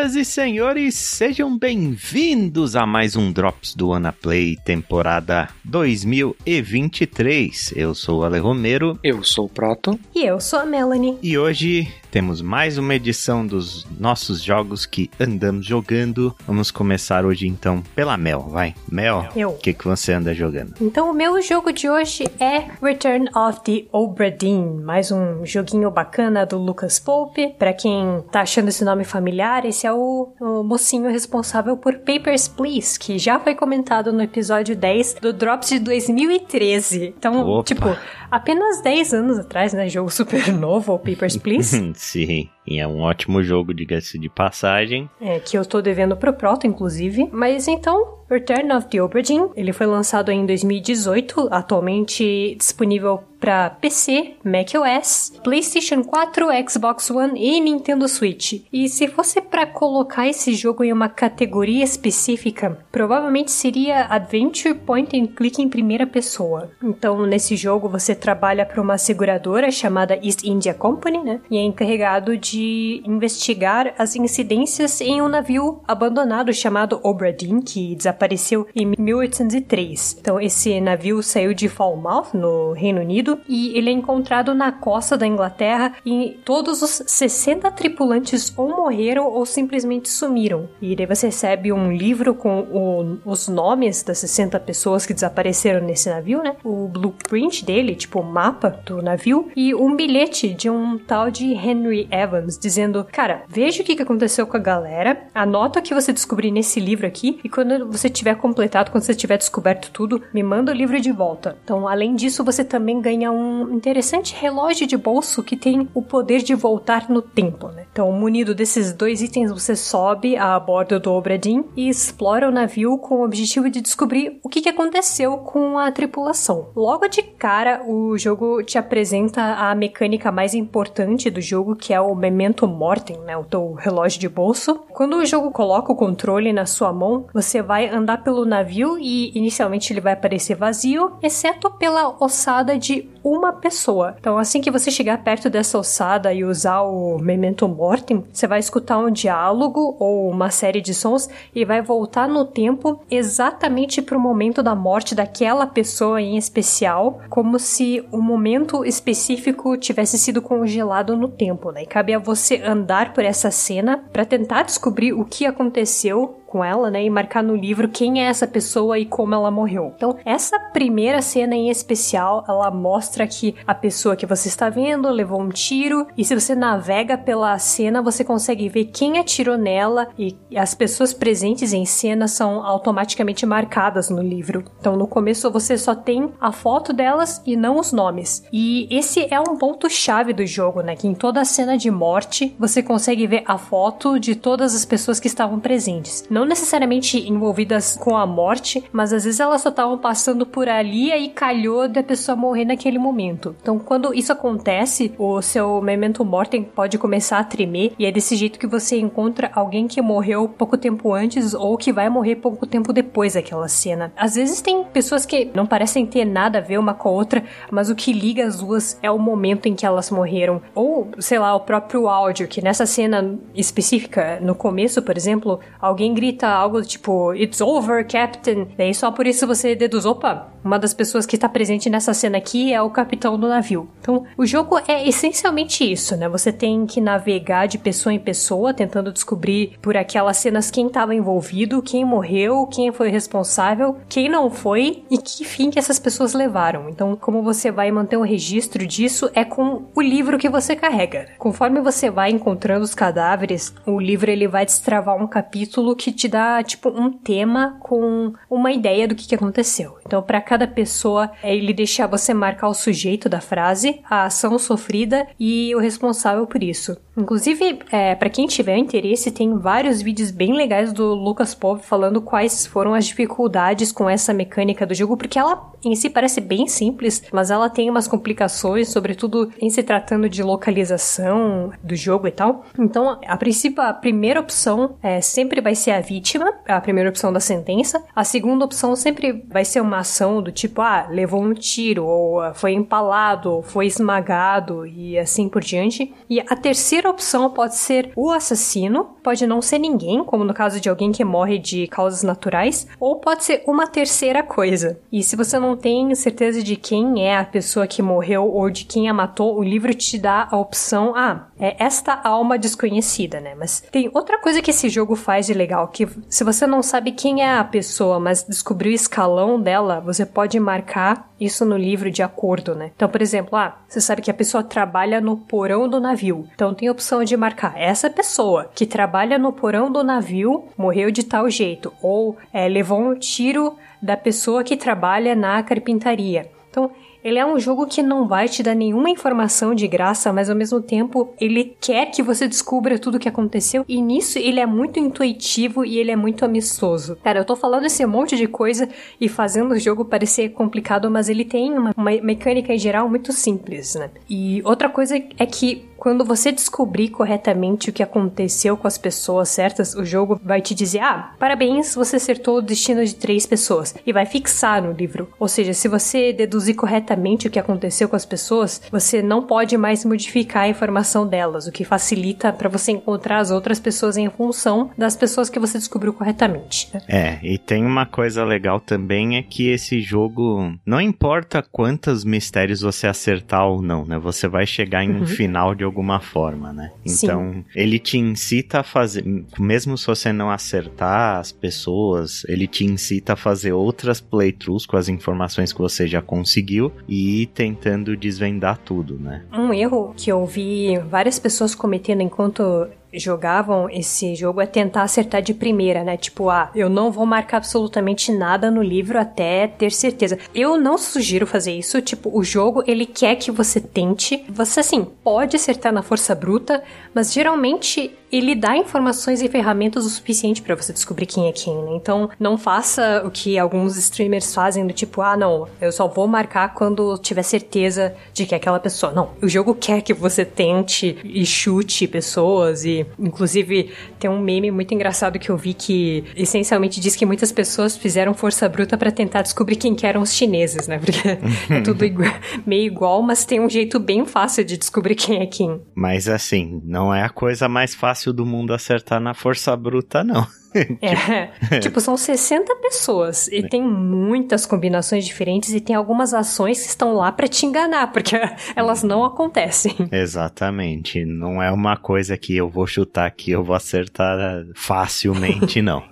Senhoras e senhores, sejam bem-vindos a mais um Drops do Anaplay, temporada 2023. Eu sou o Ale Romero. Eu sou o Proto. E eu sou a Melanie. E hoje temos mais uma edição dos nossos jogos que andamos jogando. Vamos começar hoje então pela Mel, vai. Mel, o que, que você anda jogando? Então, o meu jogo de hoje é Return of the Obra Dinn, mais um joguinho bacana do Lucas Pope. Pra quem tá achando esse nome familiar, esse é o, o mocinho responsável por Papers, Please, que já foi comentado no episódio 10 do Drops de 2013. Então, Opa. tipo, apenas 10 anos atrás, né? Jogo super novo, o Papers, Please. Sim, e é um ótimo jogo, diga-se de passagem. É, que eu tô devendo pro Proto, inclusive. Mas então, Return of the Obra ele foi lançado em 2018, atualmente disponível para PC, macOS, PlayStation 4, Xbox One e Nintendo Switch. E se fosse para colocar esse jogo em uma categoria específica, provavelmente seria Adventure Point and Click em primeira pessoa. Então, nesse jogo você trabalha para uma seguradora chamada East India Company, né? E é encarregado de investigar as incidências em um navio abandonado chamado Obra Dinn, que desapareceu em 1803. Então, esse navio saiu de Falmouth, no Reino Unido, e ele é encontrado na costa da Inglaterra e todos os 60 tripulantes ou morreram ou simplesmente sumiram. E daí você recebe um livro com o- os nomes das 60 pessoas que desapareceram nesse navio, né? O blueprint dele, tipo o mapa do navio, e um bilhete de um tal de Henry Evans dizendo: Cara, veja o que aconteceu com a galera, anota o que você descobrir nesse livro aqui, e quando você tiver completado, quando você tiver descoberto tudo, me manda o livro de volta. Então, além disso, você também ganha um interessante relógio de bolso que tem o poder de voltar no tempo, né? Então, munido desses dois itens, você sobe a bordo do Obradin e explora o navio com o objetivo de descobrir o que aconteceu com a tripulação. Logo de cara, o jogo te apresenta a mecânica mais importante do jogo, que é o Memento Mortem, né? O teu relógio de bolso. Quando o jogo coloca o controle na sua mão, você vai andar pelo navio e inicialmente ele vai aparecer vazio, exceto pela ossada de uma pessoa. Então, assim que você chegar perto dessa ossada e usar o Memento Mortem, você vai escutar um diálogo ou uma série de sons e vai voltar no tempo exatamente para o momento da morte daquela pessoa em especial, como se o momento específico tivesse sido congelado no tempo, né? E cabe a você andar por essa cena para tentar descobrir o que aconteceu com ela, né, e marcar no livro quem é essa pessoa e como ela morreu. Então, essa primeira cena em especial, ela mostra que a pessoa que você está vendo levou um tiro, e se você navega pela cena, você consegue ver quem atirou nela e as pessoas presentes em cena são automaticamente marcadas no livro. Então, no começo você só tem a foto delas e não os nomes. E esse é um ponto chave do jogo, né, que em toda cena de morte você consegue ver a foto de todas as pessoas que estavam presentes. Não necessariamente envolvidas com a morte, mas às vezes elas só estavam passando por ali e aí calhou da pessoa morrer naquele momento. Então, quando isso acontece, o seu memento mortem pode começar a tremer e é desse jeito que você encontra alguém que morreu pouco tempo antes ou que vai morrer pouco tempo depois daquela cena. Às vezes tem pessoas que não parecem ter nada a ver uma com a outra, mas o que liga as duas é o momento em que elas morreram. Ou, sei lá, o próprio áudio, que nessa cena específica, no começo, por exemplo, alguém grita algo tipo It's over, Captain. Daí só por isso você deduz, opa, uma das pessoas que está presente nessa cena aqui é o capitão do navio. Então, o jogo é essencialmente isso, né? Você tem que navegar de pessoa em pessoa, tentando descobrir por aquelas cenas quem estava envolvido, quem morreu, quem foi responsável, quem não foi e que fim que essas pessoas levaram. Então, como você vai manter um registro disso é com o livro que você carrega. Conforme você vai encontrando os cadáveres, o livro ele vai destravar um capítulo que te dá tipo um tema com uma ideia do que, que aconteceu. Então, para cada pessoa, ele deixa você marcar o sujeito da frase, a ação sofrida e o responsável por isso. Inclusive, é, para quem tiver interesse, tem vários vídeos bem legais do Lucas Pov falando quais foram as dificuldades com essa mecânica do jogo, porque ela em si parece bem simples, mas ela tem umas complicações, sobretudo em se tratando de localização do jogo e tal. Então, a princípio, a primeira opção é, sempre vai ser a vítima, a primeira opção da sentença. A segunda opção sempre vai ser uma ação do tipo, ah, levou um tiro, ou ah, foi empalado, ou foi esmagado, e assim por diante. E a terceira opção pode ser o assassino, pode não ser ninguém, como no caso de alguém que morre de causas naturais, ou pode ser uma terceira coisa. E se você não tem certeza de quem é a pessoa que morreu ou de quem a matou, o livro te dá a opção, ah, é esta alma desconhecida, né? Mas tem outra coisa que esse jogo faz de legal, que se você não sabe quem é a pessoa, mas descobriu o escalão dela, você pode marcar isso no livro de acordo, né? Então, por exemplo, ah, você sabe que a pessoa trabalha no porão do navio. Então tem a opção de marcar essa pessoa que trabalha no porão do navio morreu de tal jeito ou é, levou um tiro da pessoa que trabalha na carpintaria. Então, ele é um jogo que não vai te dar nenhuma informação de graça, mas ao mesmo tempo ele quer que você descubra tudo o que aconteceu e nisso ele é muito intuitivo e ele é muito amistoso. Cara, eu tô falando esse monte de coisa e fazendo o jogo parecer complicado, mas ele tem uma, uma mecânica em geral muito simples, né? E outra coisa é que quando você descobrir corretamente o que aconteceu com as pessoas certas, o jogo vai te dizer: ah, parabéns, você acertou o destino de três pessoas. E vai fixar no livro. Ou seja, se você deduzir corretamente o que aconteceu com as pessoas, você não pode mais modificar a informação delas, o que facilita para você encontrar as outras pessoas em função das pessoas que você descobriu corretamente. Né? É, e tem uma coisa legal também é que esse jogo, não importa quantos mistérios você acertar ou não, né? Você vai chegar em um uhum. final de alguma forma, né? Então, Sim. ele te incita a fazer, mesmo se você não acertar as pessoas, ele te incita a fazer outras playthroughs com as informações que você já conseguiu e ir tentando desvendar tudo, né? Um erro que eu vi várias pessoas cometendo enquanto jogavam esse jogo é tentar acertar de primeira, né? Tipo, ah, eu não vou marcar absolutamente nada no livro até ter certeza. Eu não sugiro fazer isso. Tipo, o jogo, ele quer que você tente. Você, assim, pode acertar na força bruta, mas geralmente ele dá informações e ferramentas o suficiente para você descobrir quem é quem, né? Então, não faça o que alguns streamers fazem do tipo, ah, não, eu só vou marcar quando tiver certeza de que é aquela pessoa. Não, o jogo quer que você tente e chute pessoas e, inclusive, tem um meme muito engraçado que eu vi que essencialmente diz que muitas pessoas fizeram força bruta para tentar descobrir quem que eram os chineses, né? Porque é tudo igual, meio igual, mas tem um jeito bem fácil de descobrir quem é quem. Mas assim, não é a coisa mais fácil fácil do mundo acertar na força bruta, não. É, tipo, são 60 pessoas e tem muitas combinações diferentes e tem algumas ações que estão lá para te enganar, porque elas não acontecem. Exatamente. Não é uma coisa que eu vou chutar aqui, eu vou acertar facilmente, não.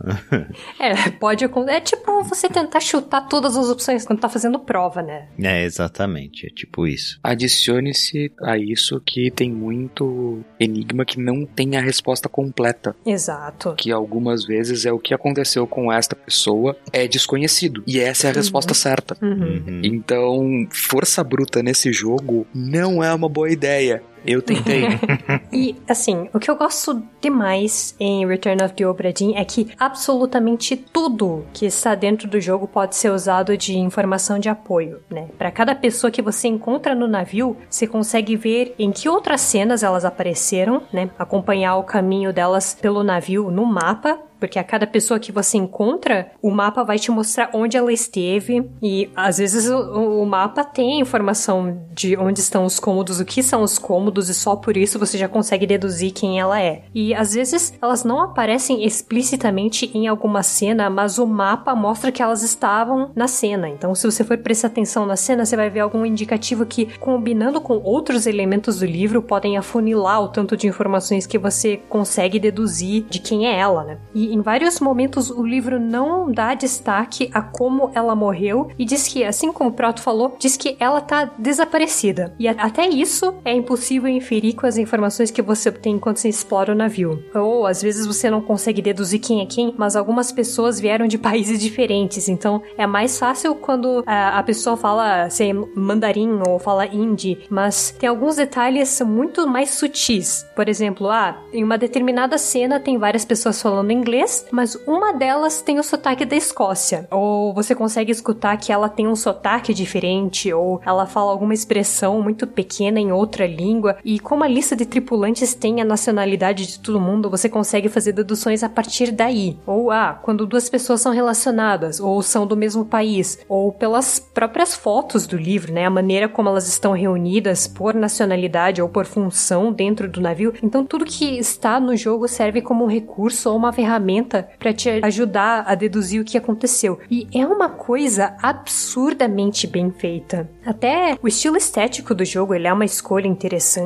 é, pode acontecer. É tipo você tentar chutar todas as opções quando tá fazendo prova, né? É, exatamente. É tipo isso. Adicione-se a isso que tem muito enigma que não tem a resposta completa. Exato. Que algumas vezes é o que aconteceu com esta pessoa é desconhecido. E essa é a uhum. resposta certa. Uhum. uhum. Então, força bruta nesse jogo não é uma boa ideia. Eu tentei. e, assim, o que eu gosto demais em Return of the Obra Dinn é que absolutamente tudo que está dentro do jogo pode ser usado de informação de apoio, né? Para cada pessoa que você encontra no navio, você consegue ver em que outras cenas elas apareceram, né? Acompanhar o caminho delas pelo navio no mapa porque a cada pessoa que você encontra, o mapa vai te mostrar onde ela esteve e às vezes o, o mapa tem informação de onde estão os cômodos, o que são os cômodos e só por isso você já consegue deduzir quem ela é. E às vezes elas não aparecem explicitamente em alguma cena, mas o mapa mostra que elas estavam na cena. Então, se você for prestar atenção na cena, você vai ver algum indicativo que, combinando com outros elementos do livro, podem afunilar o tanto de informações que você consegue deduzir de quem é ela, né? E em vários momentos o livro não dá destaque a como ela morreu e diz que, assim como o Proto falou, diz que ela tá desaparecida. E até isso é impossível possível inferir com as informações que você obtém enquanto você explora o navio. Ou às vezes você não consegue deduzir quem é quem, mas algumas pessoas vieram de países diferentes, então é mais fácil quando a, a pessoa fala, sei, mandarim ou fala hindi, mas tem alguns detalhes muito mais sutis. Por exemplo, ah, em uma determinada cena tem várias pessoas falando inglês, mas uma delas tem o sotaque da Escócia. Ou você consegue escutar que ela tem um sotaque diferente, ou ela fala alguma expressão muito pequena em outra língua. E como a lista de tripulantes tem a nacionalidade de todo mundo, você consegue fazer deduções a partir daí. Ou, ah, quando duas pessoas são relacionadas, ou são do mesmo país, ou pelas próprias fotos do livro, né? A maneira como elas estão reunidas por nacionalidade ou por função dentro do navio. Então, tudo que está no jogo serve como um recurso ou uma ferramenta para te ajudar a deduzir o que aconteceu. E é uma coisa absurdamente bem feita. Até o estilo estético do jogo, ele é uma escolha interessante.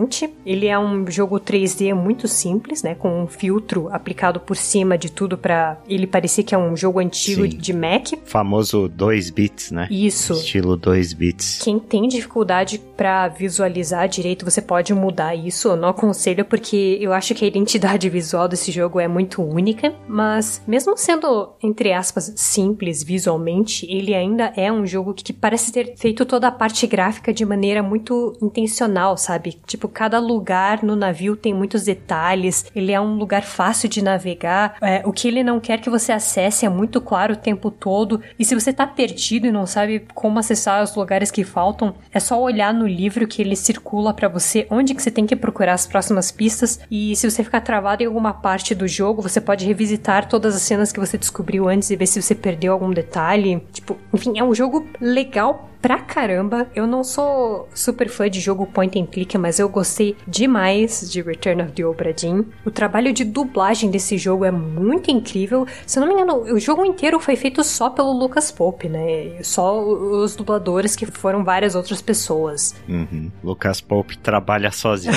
Ele é um jogo 3D muito simples, né, com um filtro aplicado por cima de tudo para ele parecer que é um jogo antigo Sim. de Mac. Famoso 2 bits, né? Isso. Estilo 2 bits. Quem tem dificuldade para visualizar direito, você pode mudar isso. Eu não aconselho porque eu acho que a identidade visual desse jogo é muito única, mas mesmo sendo entre aspas simples visualmente, ele ainda é um jogo que parece ter feito toda a parte gráfica de maneira muito intencional, sabe? Tipo, cada lugar no navio tem muitos detalhes, ele é um lugar fácil de navegar, é, o que ele não quer que você acesse é muito claro o tempo todo, e se você tá perdido e não sabe como acessar os lugares que faltam, é só olhar no livro que ele circula para você onde que você tem que procurar as próximas pistas, e se você ficar travado em alguma parte do jogo, você pode revisitar todas as cenas que você descobriu antes e ver se você perdeu algum detalhe. Tipo, enfim, é um jogo legal pra caramba. Eu não sou super fã de jogo point and click, mas eu gostei demais de Return of the Obra Dinn. O trabalho de dublagem desse jogo é muito incrível. Se eu não me engano, o jogo inteiro foi feito só pelo Lucas Pope, né? Só os dubladores que foram várias outras pessoas. Uhum. Lucas Pope trabalha sozinho.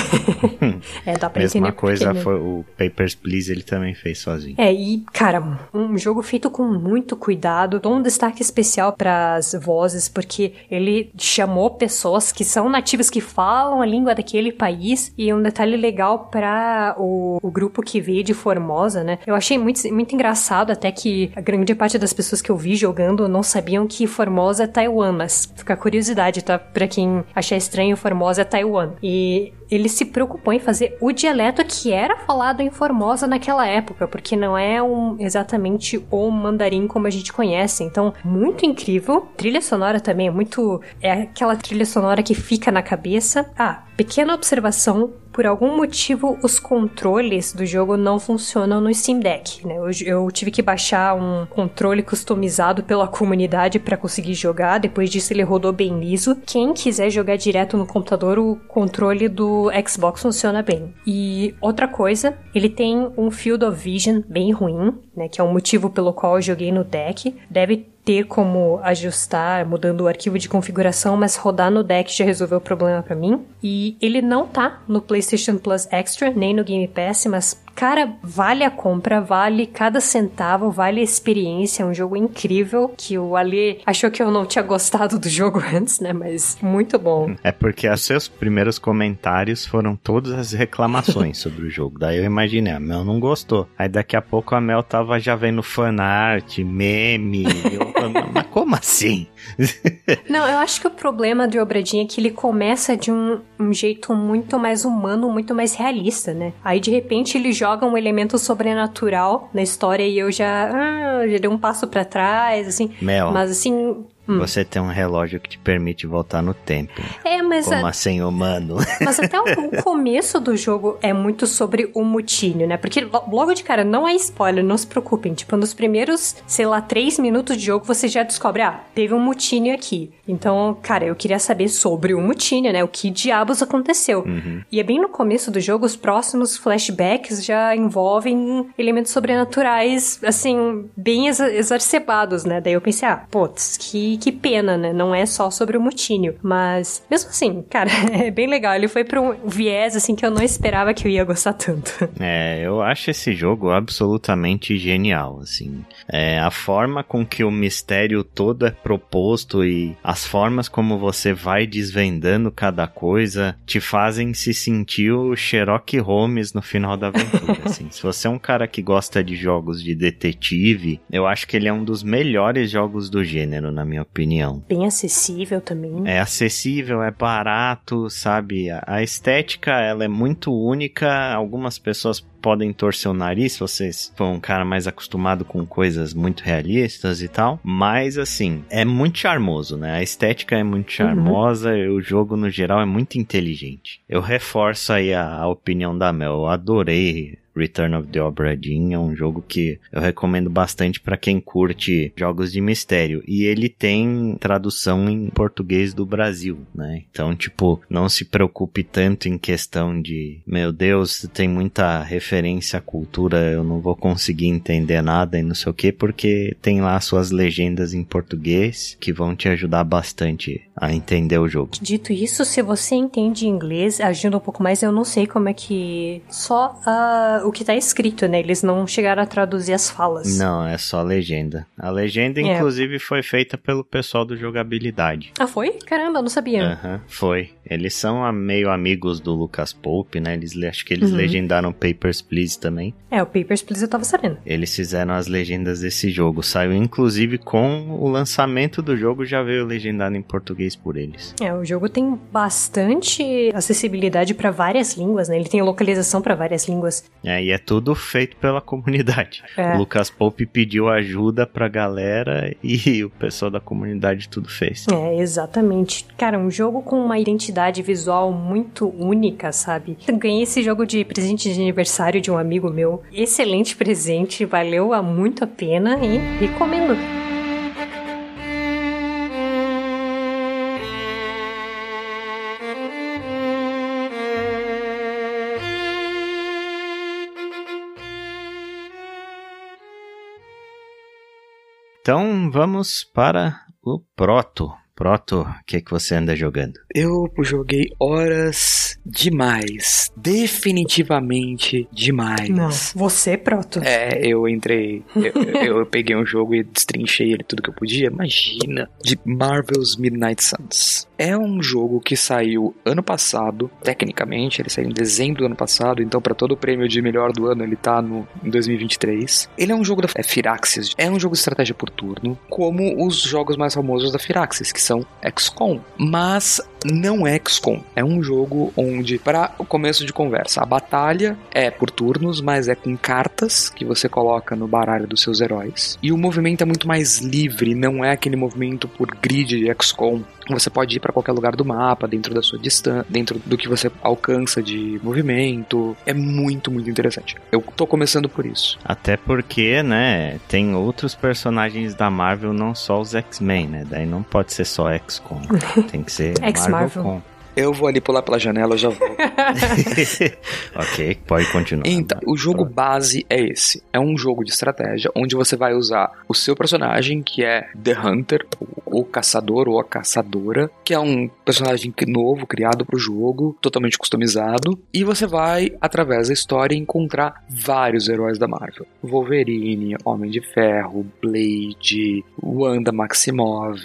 é, dá pra Mesma coisa foi o Papers, Please, ele também fez sozinho. É, e, cara, um jogo feito com muito cuidado. Dou um destaque especial para as vozes, porque ele chamou pessoas que são nativas que falam a língua daquele país. E um detalhe legal para o, o, grupo que veio de Formosa, né? Eu achei muito, muito engraçado, até que a grande parte das pessoas que eu vi jogando não sabiam que Formosa é Taiwan, mas fica curiosidade, tá? Pra quem achar estranho, Formosa é Taiwan. E ele se preocupou em fazer o dialeto que era falado em Formosa naquela época, porque não é um, exatamente o mandarim como a gente conhece. Então, muito incrível. Trilha sonora também é muito. É aquela trilha sonora que fica na cabeça. Ah, pequena observação por algum motivo os controles do jogo não funcionam no Steam Deck, né? Eu, eu tive que baixar um controle customizado pela comunidade para conseguir jogar, depois disso ele rodou bem liso. Quem quiser jogar direto no computador, o controle do Xbox funciona bem. E outra coisa, ele tem um Field of Vision bem ruim, né, que é o motivo pelo qual eu joguei no deck. Deve ter como ajustar mudando o arquivo de configuração, mas rodar no deck já resolveu o problema para mim. E ele não tá no PlayStation Plus Extra nem no Game Pass, mas Cara, vale a compra, vale cada centavo, vale a experiência. É um jogo incrível que o Ali achou que eu não tinha gostado do jogo antes, né? Mas muito bom. É porque os seus primeiros comentários foram todas as reclamações sobre o jogo. Daí eu imaginei, a Mel não gostou. Aí daqui a pouco a Mel tava já vendo fanart, meme. eu, mas como assim? não, eu acho que o problema do Obradinha é que ele começa de um, um jeito muito mais humano, muito mais realista, né? Aí de repente ele joga joga um elemento sobrenatural na história e eu já, ah, já dei um passo para trás, assim. Mel. Mas assim, Hum. Você tem um relógio que te permite voltar no tempo. É, mas. Como a... assim, humano? Mas até o começo do jogo é muito sobre o mutílio, né? Porque logo de cara, não é spoiler, não se preocupem. Tipo, nos primeiros, sei lá, três minutos de jogo, você já descobre, ah, teve um mutílio aqui. Então, cara, eu queria saber sobre o mutílio, né? O que diabos aconteceu. Uhum. E é bem no começo do jogo, os próximos flashbacks já envolvem elementos sobrenaturais, assim, bem ex exacerbados, né? Daí eu pensei, ah, putz, que que, que pena, né? Não é só sobre o Mutínio. Mas, mesmo assim, cara, é bem legal. Ele foi pra um viés, assim, que eu não esperava que eu ia gostar tanto. É, eu acho esse jogo absolutamente genial, assim. É, a forma com que o mistério todo é proposto e as formas como você vai desvendando cada coisa te fazem se sentir o Sherlock Holmes no final da aventura, assim. Se você é um cara que gosta de jogos de detetive, eu acho que ele é um dos melhores jogos do gênero, na minha opinião. Bem acessível também. É acessível, é barato, sabe? A estética, ela é muito única. Algumas pessoas podem torcer o nariz se vocês for um cara mais acostumado com coisas muito realistas e tal. Mas, assim, é muito charmoso, né? A estética é muito uhum. charmosa uhum. e o jogo, no geral, é muito inteligente. Eu reforço aí a, a opinião da Mel. Eu adorei Return of the Obra Dinn é um jogo que eu recomendo bastante para quem curte jogos de mistério. E ele tem tradução em português do Brasil, né? Então, tipo, não se preocupe tanto em questão de, meu Deus, tem muita referência à cultura, eu não vou conseguir entender nada e não sei o que, porque tem lá suas legendas em português que vão te ajudar bastante a entender o jogo. Dito isso, se você entende inglês, agindo um pouco mais, eu não sei como é que só a o que tá escrito, né? Eles não chegaram a traduzir as falas. Não, é só a legenda. A legenda, é. inclusive, foi feita pelo pessoal do jogabilidade. Ah, foi? Caramba, eu não sabia. Aham, uhum, foi. Eles são meio amigos do Lucas Pope, né? Eles, acho que eles uhum. legendaram Papers, Please também. É, o Papers, Please eu tava sabendo. Eles fizeram as legendas desse jogo. Saiu, inclusive, com o lançamento do jogo, já veio legendado em português por eles. É, o jogo tem bastante acessibilidade para várias línguas, né? Ele tem localização para várias línguas. É, e é tudo feito pela comunidade. É. O Lucas Pope pediu ajuda pra galera e o pessoal da comunidade tudo fez. É, exatamente. Cara, um jogo com uma identidade visual muito única, sabe? Eu ganhei esse jogo de presente de aniversário de um amigo meu. Excelente presente, valeu muito a pena e recomendo. Então vamos para o Proto. Proto, o que, que você anda jogando? Eu joguei horas demais. Definitivamente demais. Não, você, Proto. É, eu entrei. Eu, eu, peguei um jogo e destrinchei ele tudo que eu podia. Imagina. De Marvel's Midnight Suns. É um jogo que saiu ano passado. Tecnicamente, ele saiu em dezembro do ano passado. Então, para todo o prêmio de melhor do ano, ele tá no, em 2023. Ele é um jogo da é, Firaxis. É um jogo de estratégia por turno. Como os jogos mais famosos da Firaxis, que são XCOM, mas não é XCOM. É um jogo onde, para o começo de conversa, a batalha é por turnos, mas é com cartas que você coloca no baralho dos seus heróis. E o movimento é muito mais livre, não é aquele movimento por grid de XCOM. Você pode ir para qualquer lugar do mapa, dentro da sua distância, dentro do que você alcança de movimento. É muito, muito interessante. Eu tô começando por isso. Até porque, né, tem outros personagens da Marvel, não só os X-Men, né? Daí não pode ser só XCOM. Tem que ser Marvel. Eu vou ali pular pela janela, eu já vou. ok, pode continuar. Então, o jogo base é esse. É um jogo de estratégia onde você vai usar o seu personagem, que é The Hunter, o caçador ou a caçadora, que é um personagem novo criado para o jogo, totalmente customizado, e você vai através da história encontrar vários heróis da Marvel. Wolverine, Homem de Ferro, Blade, Wanda Maximov,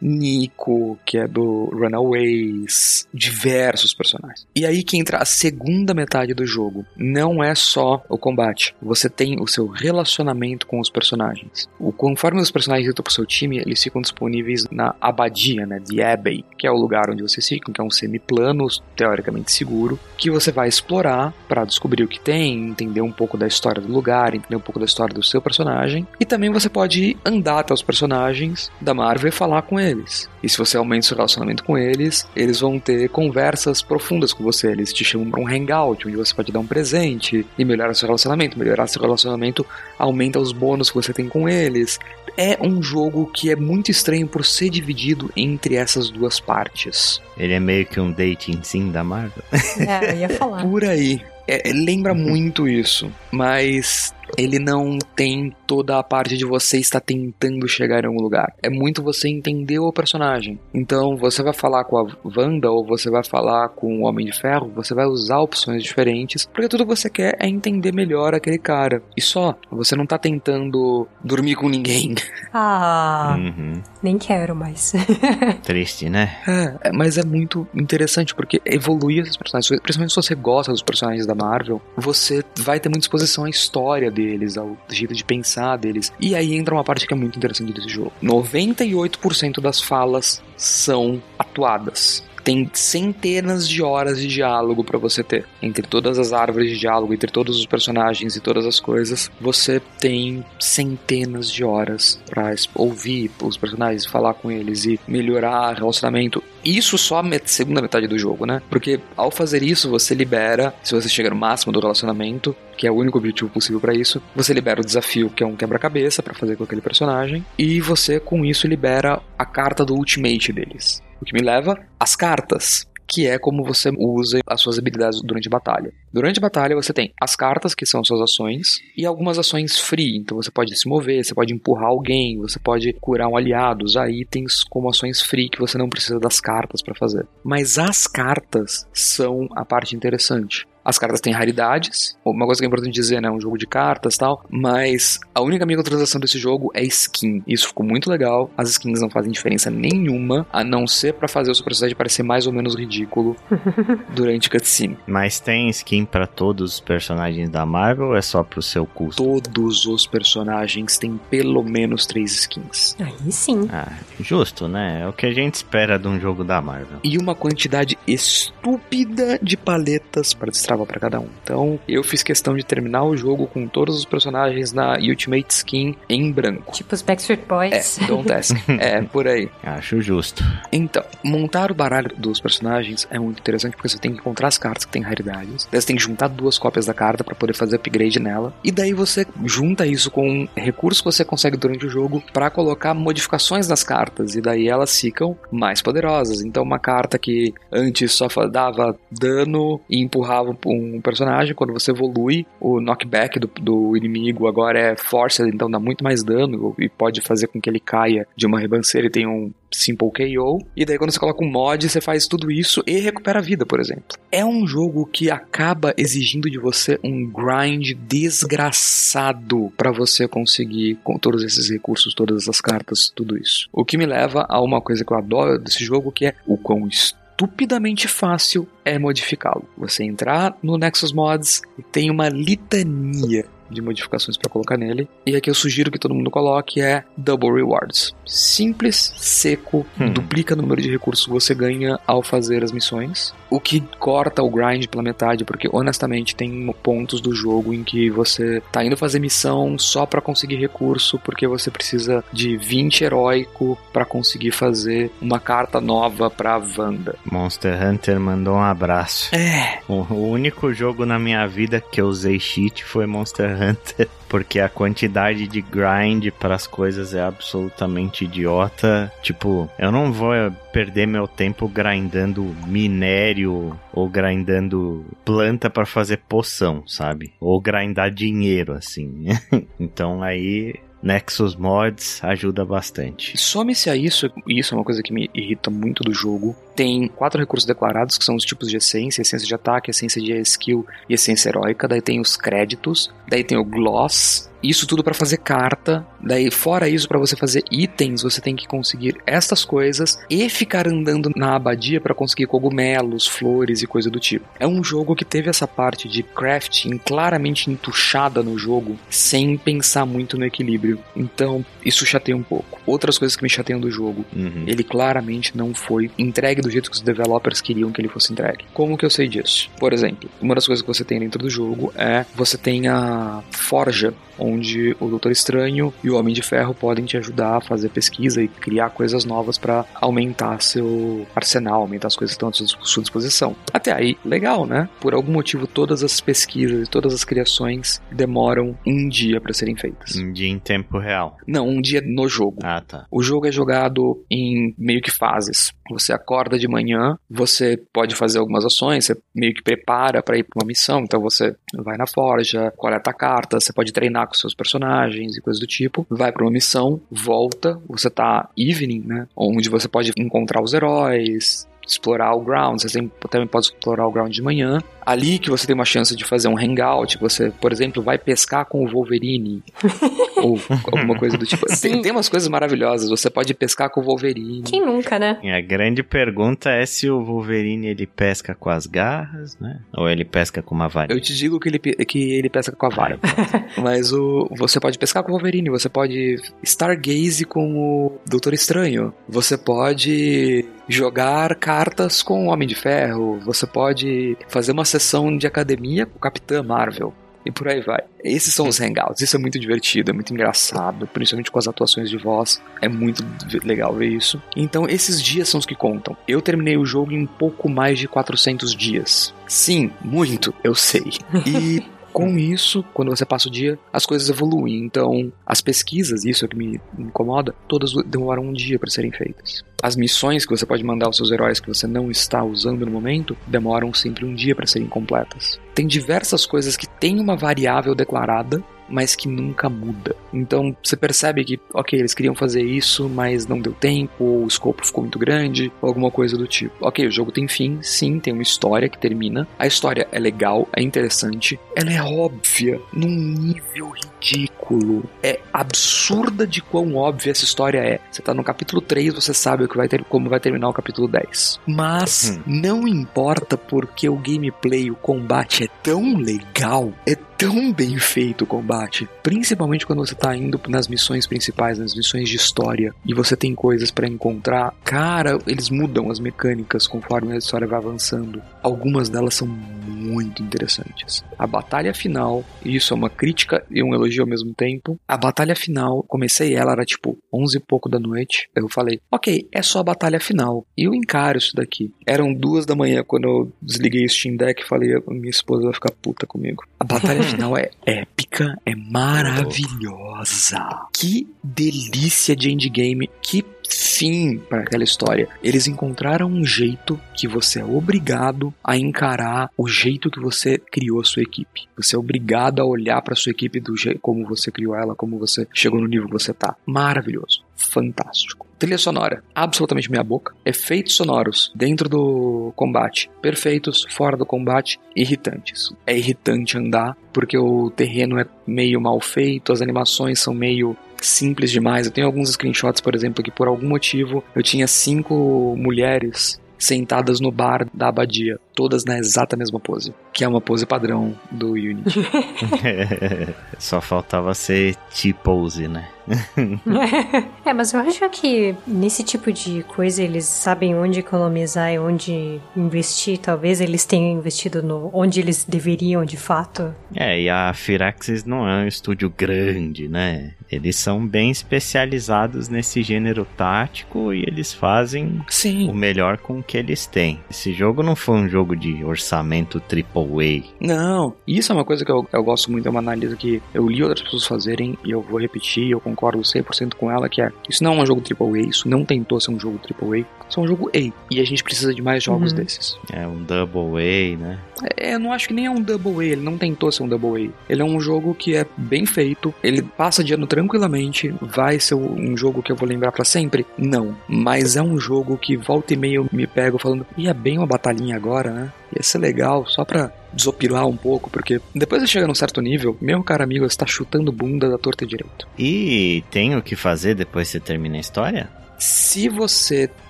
Nico, que é do Runaways, diversos personagens. E aí que entra a segunda metade do jogo. Não é só o combate. Você tem o seu relacionamento com os personagens. O, conforme os personagens entram pro seu time, eles ficam disponíveis na abadia, né? De Abbey, que é o lugar onde vocês ficam, que é um semiplano, teoricamente seguro, que você vai explorar para descobrir o que tem, entender um pouco da história do lugar, entender um pouco da história do seu personagem. E também você pode andar até os personagens da Marvel e falar com eles. E se você aumenta o seu relacionamento com eles, eles vão ter ter conversas profundas com você. Eles te chamam para um hangout, onde você pode dar um presente e melhorar seu relacionamento. Melhorar seu relacionamento aumenta os bônus que você tem com eles. É um jogo que é muito estranho por ser dividido entre essas duas partes. Ele é meio que um dating sim da Marvel. É, eu ia falar. Por aí. É, lembra muito isso, mas ele não tem toda a parte de você estar tentando chegar em um lugar. É muito você entender o personagem. Então, você vai falar com a Wanda ou você vai falar com o Homem de Ferro, você vai usar opções diferentes, porque tudo que você quer é entender melhor aquele cara. E só, você não tá tentando dormir com ninguém. Ah, uhum. nem quero mais. Triste, né? É, mas é muito interessante porque evoluir esses personagens, principalmente se você gosta dos personagens da Marvel, você vai ter muita exposição à história deles, ao jeito de pensar deles. E aí entra uma parte que é muito interessante desse jogo. 98% das falas são atuadas tem centenas de horas de diálogo para você ter. Entre todas as árvores de diálogo, entre todos os personagens e todas as coisas, você tem centenas de horas para ouvir os personagens, falar com eles e melhorar o relacionamento. Isso só a segunda metade do jogo, né? Porque ao fazer isso, você libera, se você chegar no máximo do relacionamento, que é o único objetivo possível para isso, você libera o desafio, que é um quebra-cabeça para fazer com aquele personagem, e você com isso libera a carta do ultimate deles. O que me leva às cartas que é como você usa as suas habilidades durante a batalha. Durante a batalha você tem as cartas, que são suas ações, e algumas ações free. Então você pode se mover, você pode empurrar alguém, você pode curar um aliado, usar itens como ações free que você não precisa das cartas para fazer. Mas as cartas são a parte interessante. As cartas têm raridades. Uma coisa que é importante dizer, né? É um jogo de cartas tal. Mas a única microtransação desse jogo é skin. Isso ficou muito legal. As skins não fazem diferença nenhuma, a não ser para fazer o seu personagem parecer mais ou menos ridículo durante cutscene. Mas tem skin para todos os personagens da Marvel ou é só pro seu custo? Todos os personagens têm pelo menos três skins. Aí sim. Ah, justo, né? É o que a gente espera de um jogo da Marvel. E uma quantidade estúpida de paletas para distrair para cada um. Então, eu fiz questão de terminar o jogo com todos os personagens na Ultimate Skin em branco. Tipo os Backstreet Boys. É, Don't Ask. é, por aí. Acho justo. Então, montar o baralho dos personagens é muito interessante porque você tem que encontrar as cartas que têm raridades. Daí você tem que juntar duas cópias da carta para poder fazer upgrade nela. E daí você junta isso com recursos que você consegue durante o jogo para colocar modificações nas cartas. E daí elas ficam mais poderosas. Então, uma carta que antes só dava dano e empurrava um personagem, quando você evolui, o knockback do, do inimigo agora é force, então dá muito mais dano e pode fazer com que ele caia de uma ribanceira e tenha um Simple KO. E daí quando você coloca um mod, você faz tudo isso e recupera a vida, por exemplo. É um jogo que acaba exigindo de você um grind desgraçado para você conseguir com todos esses recursos, todas essas cartas, tudo isso. O que me leva a uma coisa que eu adoro desse jogo, que é o quão estupidamente fácil é modificá-lo. Você entrar no Nexus Mods e tem uma litania de modificações para colocar nele. E aqui eu sugiro que todo mundo coloque é Double Rewards. Simples, seco, hum. duplica o número de recursos que você ganha ao fazer as missões. O que corta o grind pela metade, porque honestamente tem pontos do jogo em que você tá indo fazer missão só para conseguir recurso, porque você precisa de 20 heróico para conseguir fazer uma carta nova pra Wanda. Monster Hunter mandou um abraço. É. O, o único jogo na minha vida que eu usei cheat foi Monster Hunter, porque a quantidade de grind para as coisas é absolutamente idiota. Tipo, eu não vou perder meu tempo grindando minério ou grindando planta para fazer poção, sabe? Ou grindar dinheiro assim. então aí Nexus Mods ajuda bastante. Some-se a isso, e isso é uma coisa que me irrita muito do jogo. Tem quatro recursos declarados, que são os tipos de essência, essência de ataque, essência de skill e essência heróica. Daí tem os créditos, daí tem o gloss, isso tudo para fazer carta. Daí, fora isso, para você fazer itens, você tem que conseguir estas coisas e ficar andando na abadia para conseguir cogumelos, flores e coisa do tipo. É um jogo que teve essa parte de crafting claramente entuchada no jogo, sem pensar muito no equilíbrio. Então, isso chateia um pouco. Outras coisas que me chateiam do jogo, uhum. ele claramente não foi entregue do jeito que os developers queriam que ele fosse entregue. Como que eu sei disso? Por exemplo, uma das coisas que você tem dentro do jogo é você tem a forja onde o Doutor Estranho e o Homem de Ferro podem te ajudar a fazer pesquisa e criar coisas novas para aumentar seu arsenal, aumentar as coisas que estão à sua disposição. Até aí, legal, né? Por algum motivo, todas as pesquisas e todas as criações demoram um dia para serem feitas. Um dia em tempo real? Não, um dia no jogo. Ah, tá. O jogo é jogado em meio que fases. Você acorda de manhã, você pode fazer algumas ações, você meio que prepara para ir para uma missão, então você vai na forja, coleta cartas, você pode treinar com seus personagens e coisas do tipo, vai para uma missão, volta, você tá evening, né, onde você pode encontrar os heróis, explorar o ground, você também pode explorar o ground de manhã. Ali que você tem uma chance de fazer um hangout, você, por exemplo, vai pescar com o Wolverine. ou alguma coisa do tipo. Tem, tem, umas coisas maravilhosas, você pode pescar com o Wolverine. Quem nunca, né? E a grande pergunta é se o Wolverine ele pesca com as garras, né? Ou ele pesca com uma vara? Eu te digo que ele, que ele pesca com a vara. Mas o, você pode pescar com o Wolverine, você pode stargaze com o Doutor Estranho, você pode jogar cartas com o Homem de Ferro, você pode fazer uma sessão de academia com o Capitã Marvel. E por aí vai. Esses são os hangouts. Isso é muito divertido, é muito engraçado, principalmente com as atuações de voz. É muito legal ver isso. Então, esses dias são os que contam. Eu terminei o jogo em pouco mais de 400 dias. Sim, muito, eu sei. E com isso, quando você passa o dia, as coisas evoluem. Então, as pesquisas, isso é que me incomoda, todas demoram um dia para serem feitas. As missões que você pode mandar aos seus heróis que você não está usando no momento demoram sempre um dia para serem completas. Tem diversas coisas que têm uma variável declarada mas que nunca muda. Então você percebe que, ok, eles queriam fazer isso, mas não deu tempo, ou o escopo ficou muito grande, ou alguma coisa do tipo. Ok, o jogo tem fim, sim, tem uma história que termina. A história é legal, é interessante, ela é óbvia, num nível ridículo. É absurda de quão óbvia essa história é. Você tá no capítulo 3, você sabe o que vai ter, como vai terminar o capítulo 10. Mas hum. não importa porque o gameplay, o combate é tão legal, é tão bem feito o combate, principalmente quando você tá indo nas missões principais, nas missões de história, e você tem coisas para encontrar. Cara, eles mudam as mecânicas conforme a história vai avançando. Algumas delas são muito interessantes. A batalha final, isso é uma crítica e um elogio ao mesmo tempo. A batalha final, comecei ela, era tipo 11 e pouco da noite. Eu falei, ok, é só a batalha final. E eu encaro isso daqui. Eram duas da manhã quando eu desliguei o Steam Deck e falei, minha esposa vai ficar puta comigo. A batalha final é épica, é maravilhosa. Que delícia de endgame, que fim para aquela história. Eles encontraram um jeito que você é obrigado a encarar o jeito que você criou a sua equipe. Você é obrigado a olhar para sua equipe do jeito como você criou ela, como você chegou no nível que você tá. Maravilhoso, fantástico. Trilha sonora, absolutamente meia boca. Efeitos sonoros dentro do combate, perfeitos, fora do combate, irritantes. É irritante andar porque o terreno é meio mal feito, as animações são meio simples demais. Eu tenho alguns screenshots, por exemplo, que por algum motivo eu tinha cinco mulheres sentadas no bar da abadia, todas na exata mesma pose, que é uma pose padrão do Unity. Só faltava ser T-pose, né? é, mas eu acho que nesse tipo de coisa eles sabem onde economizar e onde investir. Talvez eles tenham investido no onde eles deveriam de fato. É, e a Firaxis não é um estúdio grande, né? Eles são bem especializados nesse gênero tático e eles fazem Sim. o melhor com o que eles têm. Esse jogo não foi um jogo de orçamento AAA. Não, isso é uma coisa que eu, eu gosto muito, é uma análise que eu li outras pessoas fazerem e eu vou repetir, eu concordo 100% com ela, que é, isso não é um jogo AAA, isso não tentou ser um jogo AAA, isso é um jogo A, e a gente precisa de mais jogos uhum. desses. É um Double A, né? É, eu não acho que nem é um Double A, ele não tentou ser um Double A. Ele é um jogo que é bem feito, ele passa de ano tranquilamente, vai ser um jogo que eu vou lembrar para sempre? Não, mas é um jogo que volta e meia eu me pego falando, ia bem uma batalhinha agora, né? Ia ser legal, só pra desopilar um pouco, porque depois de chegar num certo nível, meu caro amigo, você tá chutando bunda da torta direito. E tem o que fazer depois que você termina a história? Se você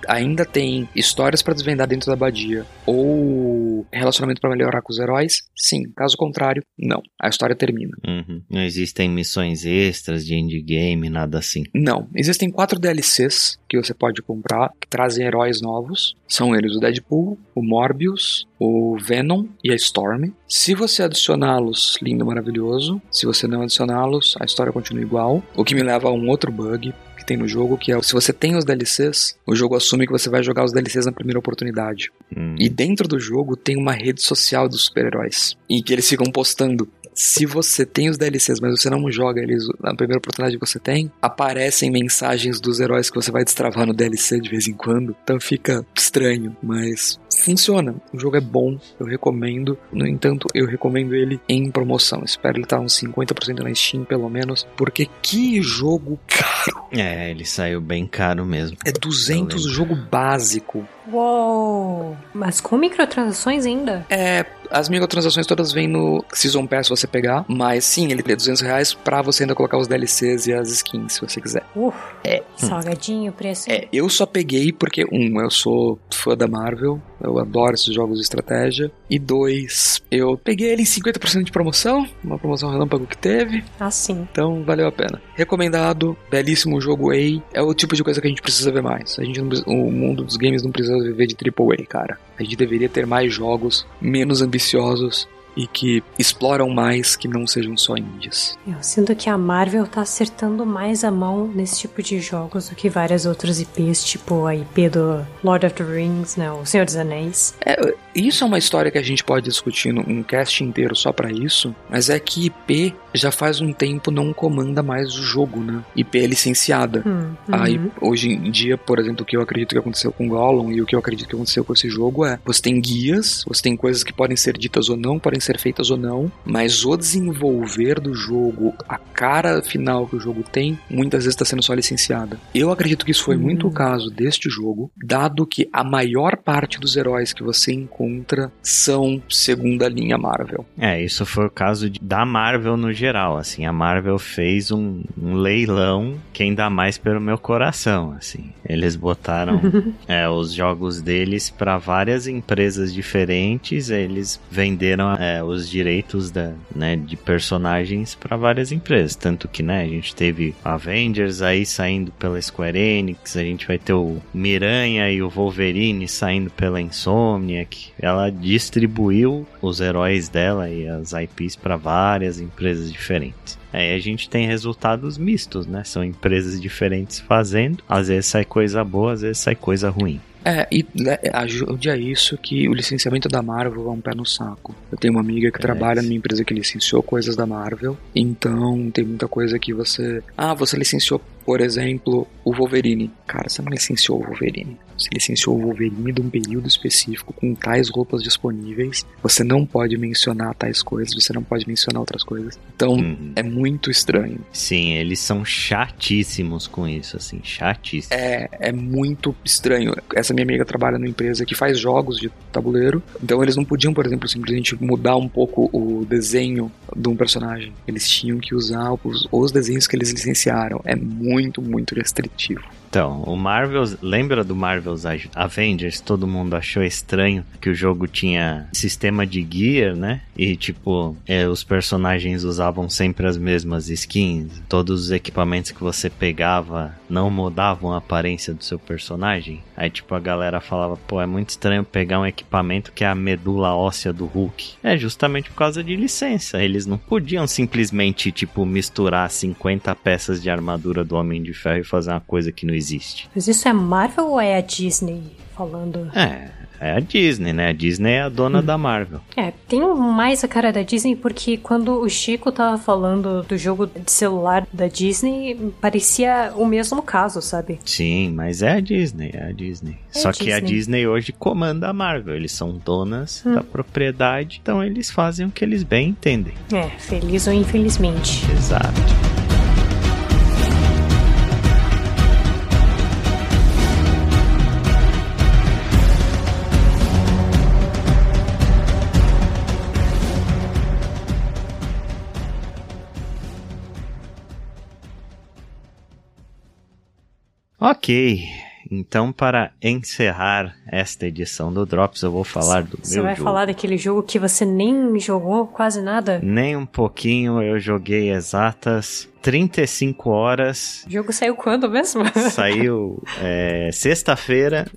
ainda tem histórias para desvendar dentro da abadia ou relacionamento para melhorar com os heróis, sim. Caso contrário, não. A história termina. Uhum. Não existem missões extras de endgame, nada assim. Não. Existem quatro DLCs que você pode comprar que trazem heróis novos. São eles o Deadpool, o Morbius, o Venom e a Storm. Se você adicioná-los, lindo, maravilhoso. Se você não adicioná-los, a história continua igual. O que me leva a um outro bug que tem no jogo, que é se você tem os DLCs, o jogo assume que você vai jogar os DLCs na primeira oportunidade. Hum. E dentro do jogo tem uma rede social dos super-heróis. E que eles ficam postando se você tem os DLCs, mas você não joga eles na primeira oportunidade que você tem, aparecem mensagens dos heróis que você vai destravar no DLC de vez em quando. Então fica estranho, mas funciona. O jogo é bom, eu recomendo. No entanto, eu recomendo ele em promoção. Espero ele estar uns 50% na Steam, pelo menos, porque que jogo caro. É, ele saiu bem caro mesmo. É 200 o jogo básico. Uou! Mas com microtransações ainda? É, as microtransações todas vêm no Season Pass se você pegar, mas sim, ele tem 200 reais pra você ainda colocar os DLCs e as skins, se você quiser. Uh, é. Salgadinho o preço. É, eu só peguei porque, um, eu sou fã da Marvel, eu adoro esses jogos de estratégia, e dois, eu peguei ele em 50% de promoção, uma promoção relâmpago que teve. Ah, sim. Então, valeu a pena. Recomendado, belíssimo jogo A, é o tipo de coisa que a gente precisa ver mais. A gente não, o mundo dos games não precisa viver de AAA, cara. A gente deveria ter mais jogos menos ambiciosos e que exploram mais que não sejam só indies. Eu sinto que a Marvel tá acertando mais a mão nesse tipo de jogos do que várias outras IPs, tipo a IP do Lord of the Rings, né, o Senhor dos Anéis. É, isso é uma história que a gente pode discutir num cast inteiro só para isso, mas é que IP já faz um tempo não comanda mais o jogo, né? IP é licenciada. Hum, Aí, uhum. hoje em dia, por exemplo, o que eu acredito que aconteceu com Gollum e o que eu acredito que aconteceu com esse jogo é, você tem guias, você tem coisas que podem ser ditas ou não, podem ser feitas ou não, mas o desenvolver do jogo, a cara final que o jogo tem, muitas vezes está sendo só licenciada. Eu acredito que isso foi muito o caso deste jogo, dado que a maior parte dos heróis que você encontra são segunda linha Marvel. É, isso foi o caso de, da Marvel no geral, assim, a Marvel fez um, um leilão quem dá mais pelo meu coração, assim. Eles botaram é, os jogos deles para várias empresas diferentes, eles venderam é, os direitos da, né, de personagens para várias empresas. Tanto que, né, a gente teve Avengers aí saindo pela Square Enix, a gente vai ter o Miranha e o Wolverine saindo pela Insomniac. Ela distribuiu os heróis dela e as IPs para várias empresas diferentes. Aí a gente tem resultados mistos, né? São empresas diferentes fazendo. Às vezes sai coisa boa, às vezes sai coisa ruim. É, e né, ajude a isso que o licenciamento da Marvel é um pé no saco. Eu tenho uma amiga que é trabalha numa empresa que licenciou coisas da Marvel, então tem muita coisa que você. Ah, você licenciou por exemplo, o Wolverine. Cara, você não licenciou o Wolverine. Você licenciou o Wolverine de um período específico com tais roupas disponíveis. Você não pode mencionar tais coisas, você não pode mencionar outras coisas. Então, uhum. é muito estranho. Sim, eles são chatíssimos com isso, assim, chatíssimos. É, é muito estranho. Essa minha amiga trabalha numa empresa que faz jogos de tabuleiro, então eles não podiam, por exemplo, simplesmente mudar um pouco o desenho de um personagem. Eles tinham que usar os, os desenhos que eles licenciaram. É muito, muito restritivo. Então, o Marvel's, lembra do Marvel's Avengers? Todo mundo achou estranho que o jogo tinha sistema de gear, né? E tipo, é, os personagens usavam sempre as mesmas skins. Todos os equipamentos que você pegava não mudavam a aparência do seu personagem. Aí tipo, a galera falava, pô, é muito estranho pegar um equipamento que é a medula óssea do Hulk. É justamente por causa de licença. Eles não podiam simplesmente, tipo, misturar 50 peças de armadura do Homem de Ferro e fazer uma coisa que não existe existe. Mas isso é Marvel ou é a Disney falando? É, é a Disney, né? A Disney é a dona hum. da Marvel. É, tem mais a cara da Disney porque quando o Chico tava falando do jogo de celular da Disney, parecia o mesmo caso, sabe? Sim, mas é a Disney, é a Disney. É Só a que Disney. a Disney hoje comanda a Marvel. Eles são donas hum. da propriedade, então eles fazem o que eles bem entendem. É, feliz ou infelizmente. Exato. Ok, então para encerrar esta edição do Drops, eu vou falar do você meu vai falar daquele jogo que você nem jogou quase nada? Nem um pouquinho, eu joguei exatas 35 horas. O jogo saiu quando mesmo? Saiu é, sexta-feira.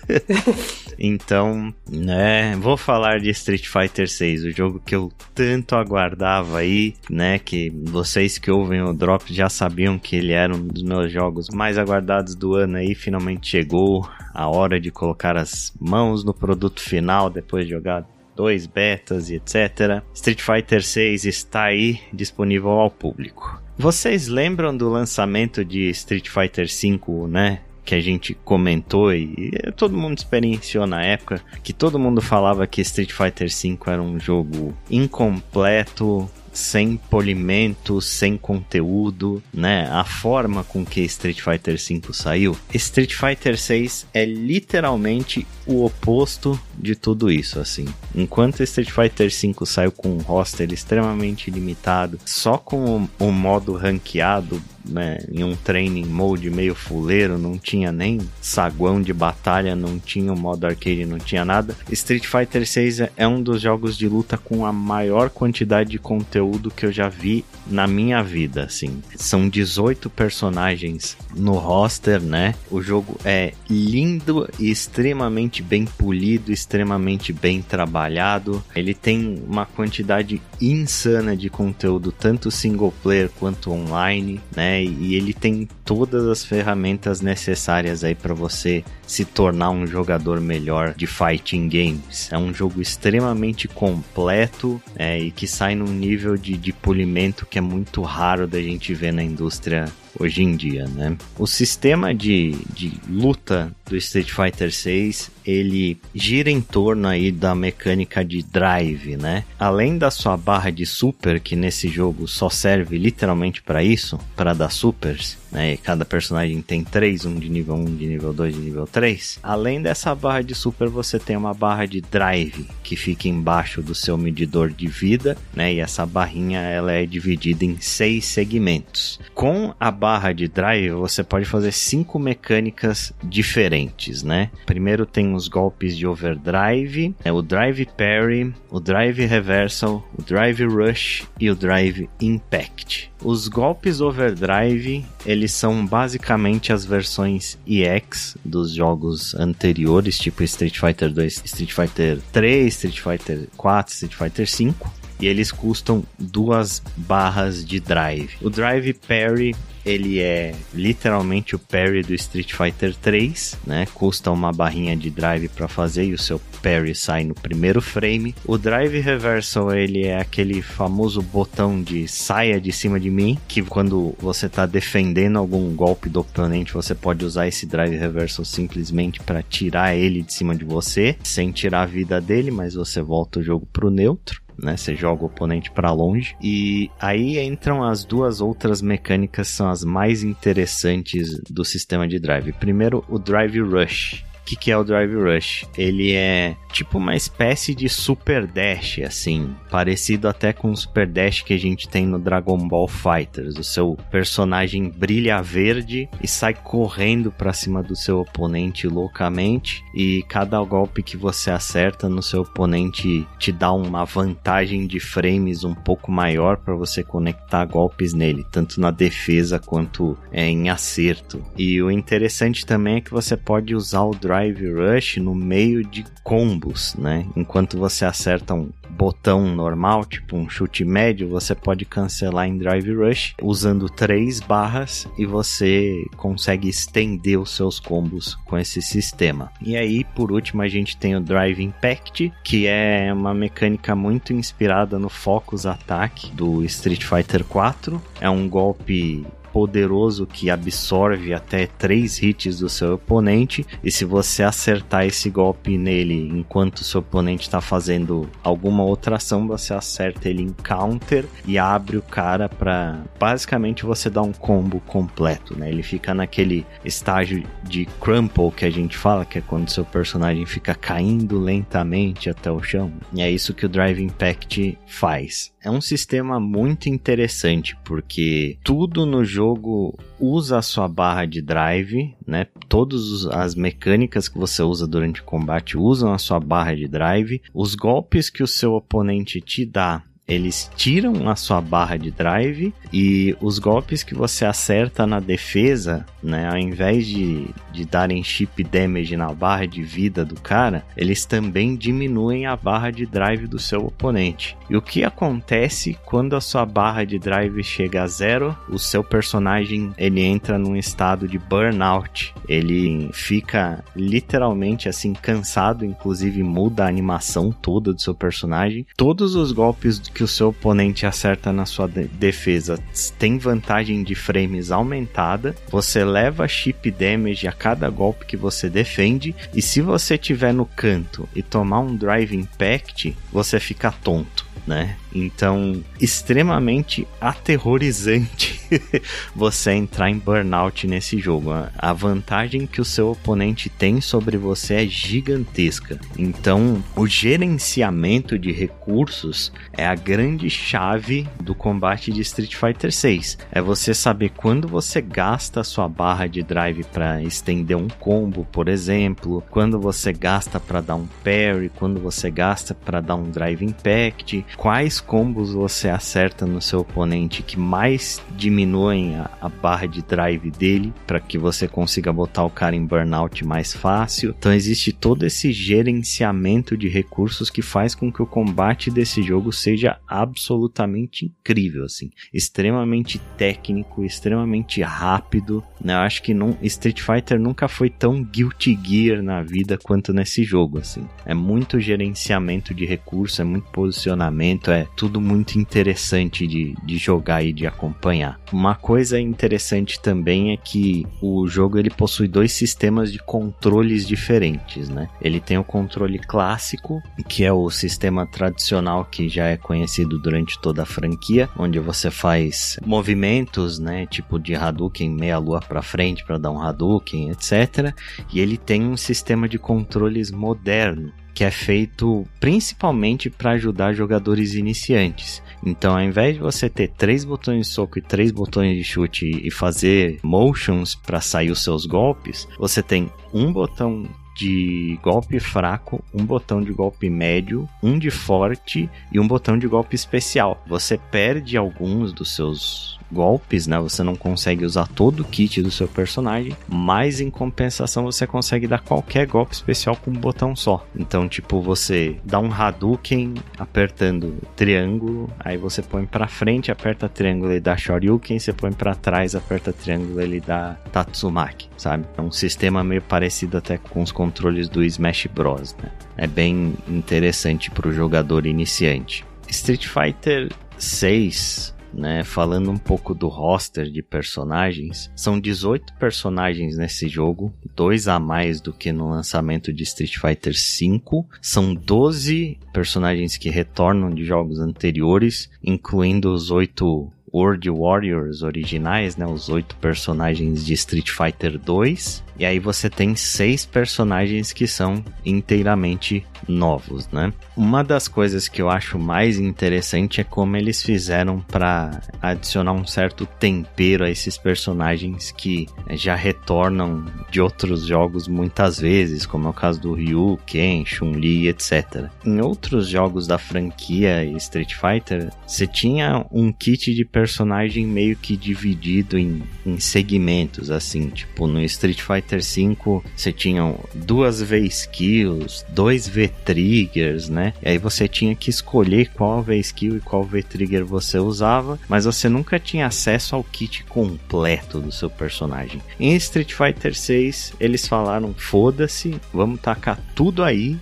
então, né, vou falar de Street Fighter 6, o jogo que eu tanto aguardava aí, né, que vocês que ouvem o Drop já sabiam que ele era um dos meus jogos mais aguardados do ano aí, finalmente chegou a hora de colocar as mãos no produto final depois de jogar 2, betas e etc. Street Fighter 6 está aí disponível ao público. Vocês lembram do lançamento de Street Fighter V, né? que a gente comentou e todo mundo experienciou na época, que todo mundo falava que Street Fighter V era um jogo incompleto, sem polimento, sem conteúdo, né? A forma com que Street Fighter V saiu. Street Fighter 6 é literalmente o oposto de tudo isso, assim. Enquanto Street Fighter V saiu com um roster extremamente limitado, só com o, modo ranqueado né, em um training mode meio fuleiro, não tinha nem saguão de batalha, não tinha o modo arcade, não tinha nada. Street Fighter 6 é um dos jogos de luta com a maior quantidade de conteúdo que eu já vi na minha vida, assim. São 18 personagens no roster, né? O jogo é lindo e extremamente bem polido, extremamente bem trabalhado. Ele tem uma quantidade insana de conteúdo, tanto single player quanto online, né? E ele tem todas as ferramentas necessárias aí para você se tornar um jogador melhor de fighting games. É um jogo extremamente completo é, e que sai num nível de, de polimento que é muito raro da gente ver na indústria hoje em dia, né? O sistema de, de luta do Street Fighter 6 ele gira em torno aí da mecânica de drive, né? Além da sua barra de super, que nesse jogo só serve literalmente para isso, para dar supers, né? E cada personagem tem três, um de nível 1, de nível 2, de nível 3. Além dessa barra de super, você tem uma barra de drive que fica embaixo do seu medidor de vida, né? E essa barrinha ela é dividida em seis segmentos. Com a barra de drive, você pode fazer cinco mecânicas diferentes, né? Primeiro tem os golpes de overdrive, é o drive parry, o drive reversal, o drive rush e o drive impact. Os golpes overdrive, eles são basicamente as versões EX dos jogos anteriores, tipo Street Fighter 2, Street Fighter 3, Street Fighter 4, Street Fighter 5 e eles custam duas barras de drive. O drive parry ele é literalmente o parry do Street Fighter 3, né? Custa uma barrinha de drive para fazer e o seu parry sai no primeiro frame. O drive reversal ele é aquele famoso botão de saia de cima de mim, que quando você tá defendendo algum golpe do oponente, você pode usar esse drive reversal simplesmente para tirar ele de cima de você, sem tirar a vida dele, mas você volta o jogo pro neutro né? Você joga o oponente para longe. E aí entram as duas outras mecânicas são as mais interessantes do sistema de drive. Primeiro, o Drive Rush que, que é o Drive Rush? Ele é tipo uma espécie de Super Dash, assim, parecido até com o Super Dash que a gente tem no Dragon Ball Fighters. O seu personagem brilha verde e sai correndo para cima do seu oponente loucamente, e cada golpe que você acerta no seu oponente te dá uma vantagem de frames um pouco maior para você conectar golpes nele, tanto na defesa quanto é, em acerto. E o interessante também é que você pode usar o Drive Drive Rush no meio de combos, né? Enquanto você acerta um botão normal, tipo um chute médio, você pode cancelar em Drive Rush usando três barras e você consegue estender os seus combos com esse sistema. E aí, por último, a gente tem o Drive Impact, que é uma mecânica muito inspirada no Focus Attack do Street Fighter 4. É um golpe poderoso que absorve até três hits do seu oponente. E se você acertar esse golpe nele enquanto seu oponente está fazendo alguma outra ação, você acerta ele em counter e abre o cara para basicamente você dar um combo completo, né? Ele fica naquele estágio de crumple que a gente fala, que é quando seu personagem fica caindo lentamente até o chão. E é isso que o Drive Impact faz. É um sistema muito interessante porque tudo no jogo usa a sua barra de drive, né? Todas as mecânicas que você usa durante o combate usam a sua barra de drive. Os golpes que o seu oponente te dá eles tiram a sua barra de drive e os golpes que você acerta na defesa, né, ao invés de, de darem chip damage na barra de vida do cara, eles também diminuem a barra de drive do seu oponente. E o que acontece quando a sua barra de drive chega a zero? O seu personagem ele entra num estado de burnout. Ele fica literalmente assim cansado, inclusive muda a animação toda do seu personagem. Todos os golpes que o seu oponente acerta na sua de defesa tem vantagem de frames aumentada. Você leva chip damage a cada golpe que você defende e se você tiver no canto e tomar um drive impact, você fica tonto né? Então, extremamente aterrorizante você entrar em burnout nesse jogo. A vantagem que o seu oponente tem sobre você é gigantesca. Então, o gerenciamento de recursos é a grande chave do combate de Street Fighter 6. É você saber quando você gasta a sua barra de drive para estender um combo, por exemplo, quando você gasta para dar um parry, quando você gasta para dar um drive impact, quais combos você acerta no seu oponente que mais diminuem a, a barra de drive dele para que você consiga botar o cara em burnout mais fácil. Então existe todo esse gerenciamento de recursos que faz com que o combate desse jogo seja absolutamente incrível, assim, extremamente técnico, extremamente rápido. Né? Eu acho que não, Street Fighter nunca foi tão Guilty Gear na vida quanto nesse jogo, assim. É muito gerenciamento de recursos, é muito posicionamento é tudo muito interessante de, de jogar e de acompanhar. Uma coisa interessante também é que o jogo ele possui dois sistemas de controles diferentes, né? Ele tem o controle clássico, que é o sistema tradicional que já é conhecido durante toda a franquia, onde você faz movimentos, né, tipo de Hadouken meia lua para frente para dar um Hadouken, etc. E ele tem um sistema de controles moderno, que é feito principalmente para ajudar jogadores iniciantes. Então, ao invés de você ter três botões de soco e três botões de chute e fazer motions para sair os seus golpes, você tem um botão de golpe fraco, um botão de golpe médio, um de forte e um botão de golpe especial. Você perde alguns dos seus golpes, né? Você não consegue usar todo o kit do seu personagem, mas em compensação você consegue dar qualquer golpe especial com um botão só. Então, tipo, você dá um Hadouken apertando triângulo, aí você põe para frente, aperta triângulo e dá Shoryuken, você põe para trás, aperta triângulo e ele dá Tatsumaki, sabe? É um sistema meio parecido até com os controles do Smash Bros, né? É bem interessante para o jogador iniciante. Street Fighter 6 né, falando um pouco do roster de personagens, são 18 personagens nesse jogo, dois a mais do que no lançamento de Street Fighter V. São 12 personagens que retornam de jogos anteriores, incluindo os oito World Warriors originais, né, os oito personagens de Street Fighter 2 e aí você tem seis personagens que são inteiramente novos, né? Uma das coisas que eu acho mais interessante é como eles fizeram para adicionar um certo tempero a esses personagens que já retornam de outros jogos muitas vezes, como é o caso do Ryu, Ken, Chun-Li, etc. Em outros jogos da franquia Street Fighter, você tinha um kit de personagem meio que dividido em, em segmentos, assim, tipo no Street Fighter Fighter V você tinha duas V-Skills, dois V-Triggers, né? E aí você tinha que escolher qual V-Skill e qual V-Trigger você usava, mas você nunca tinha acesso ao kit completo do seu personagem. Em Street Fighter 6, eles falaram: foda-se, vamos tacar tudo aí.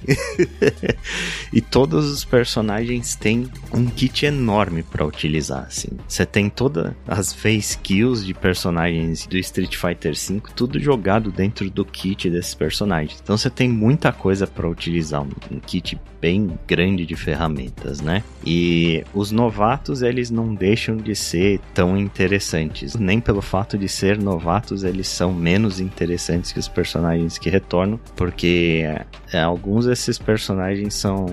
e todos os personagens têm um kit enorme para utilizar, assim. Você tem todas as V-Skills de personagens do Street Fighter V, tudo jogado dentro do kit desses personagens. Então você tem muita coisa para utilizar, um, kit bem grande de ferramentas, né? E os novatos eles não deixam de ser tão interessantes, nem pelo fato de ser novatos eles são menos interessantes que os personagens que retornam, porque é, alguns desses personagens são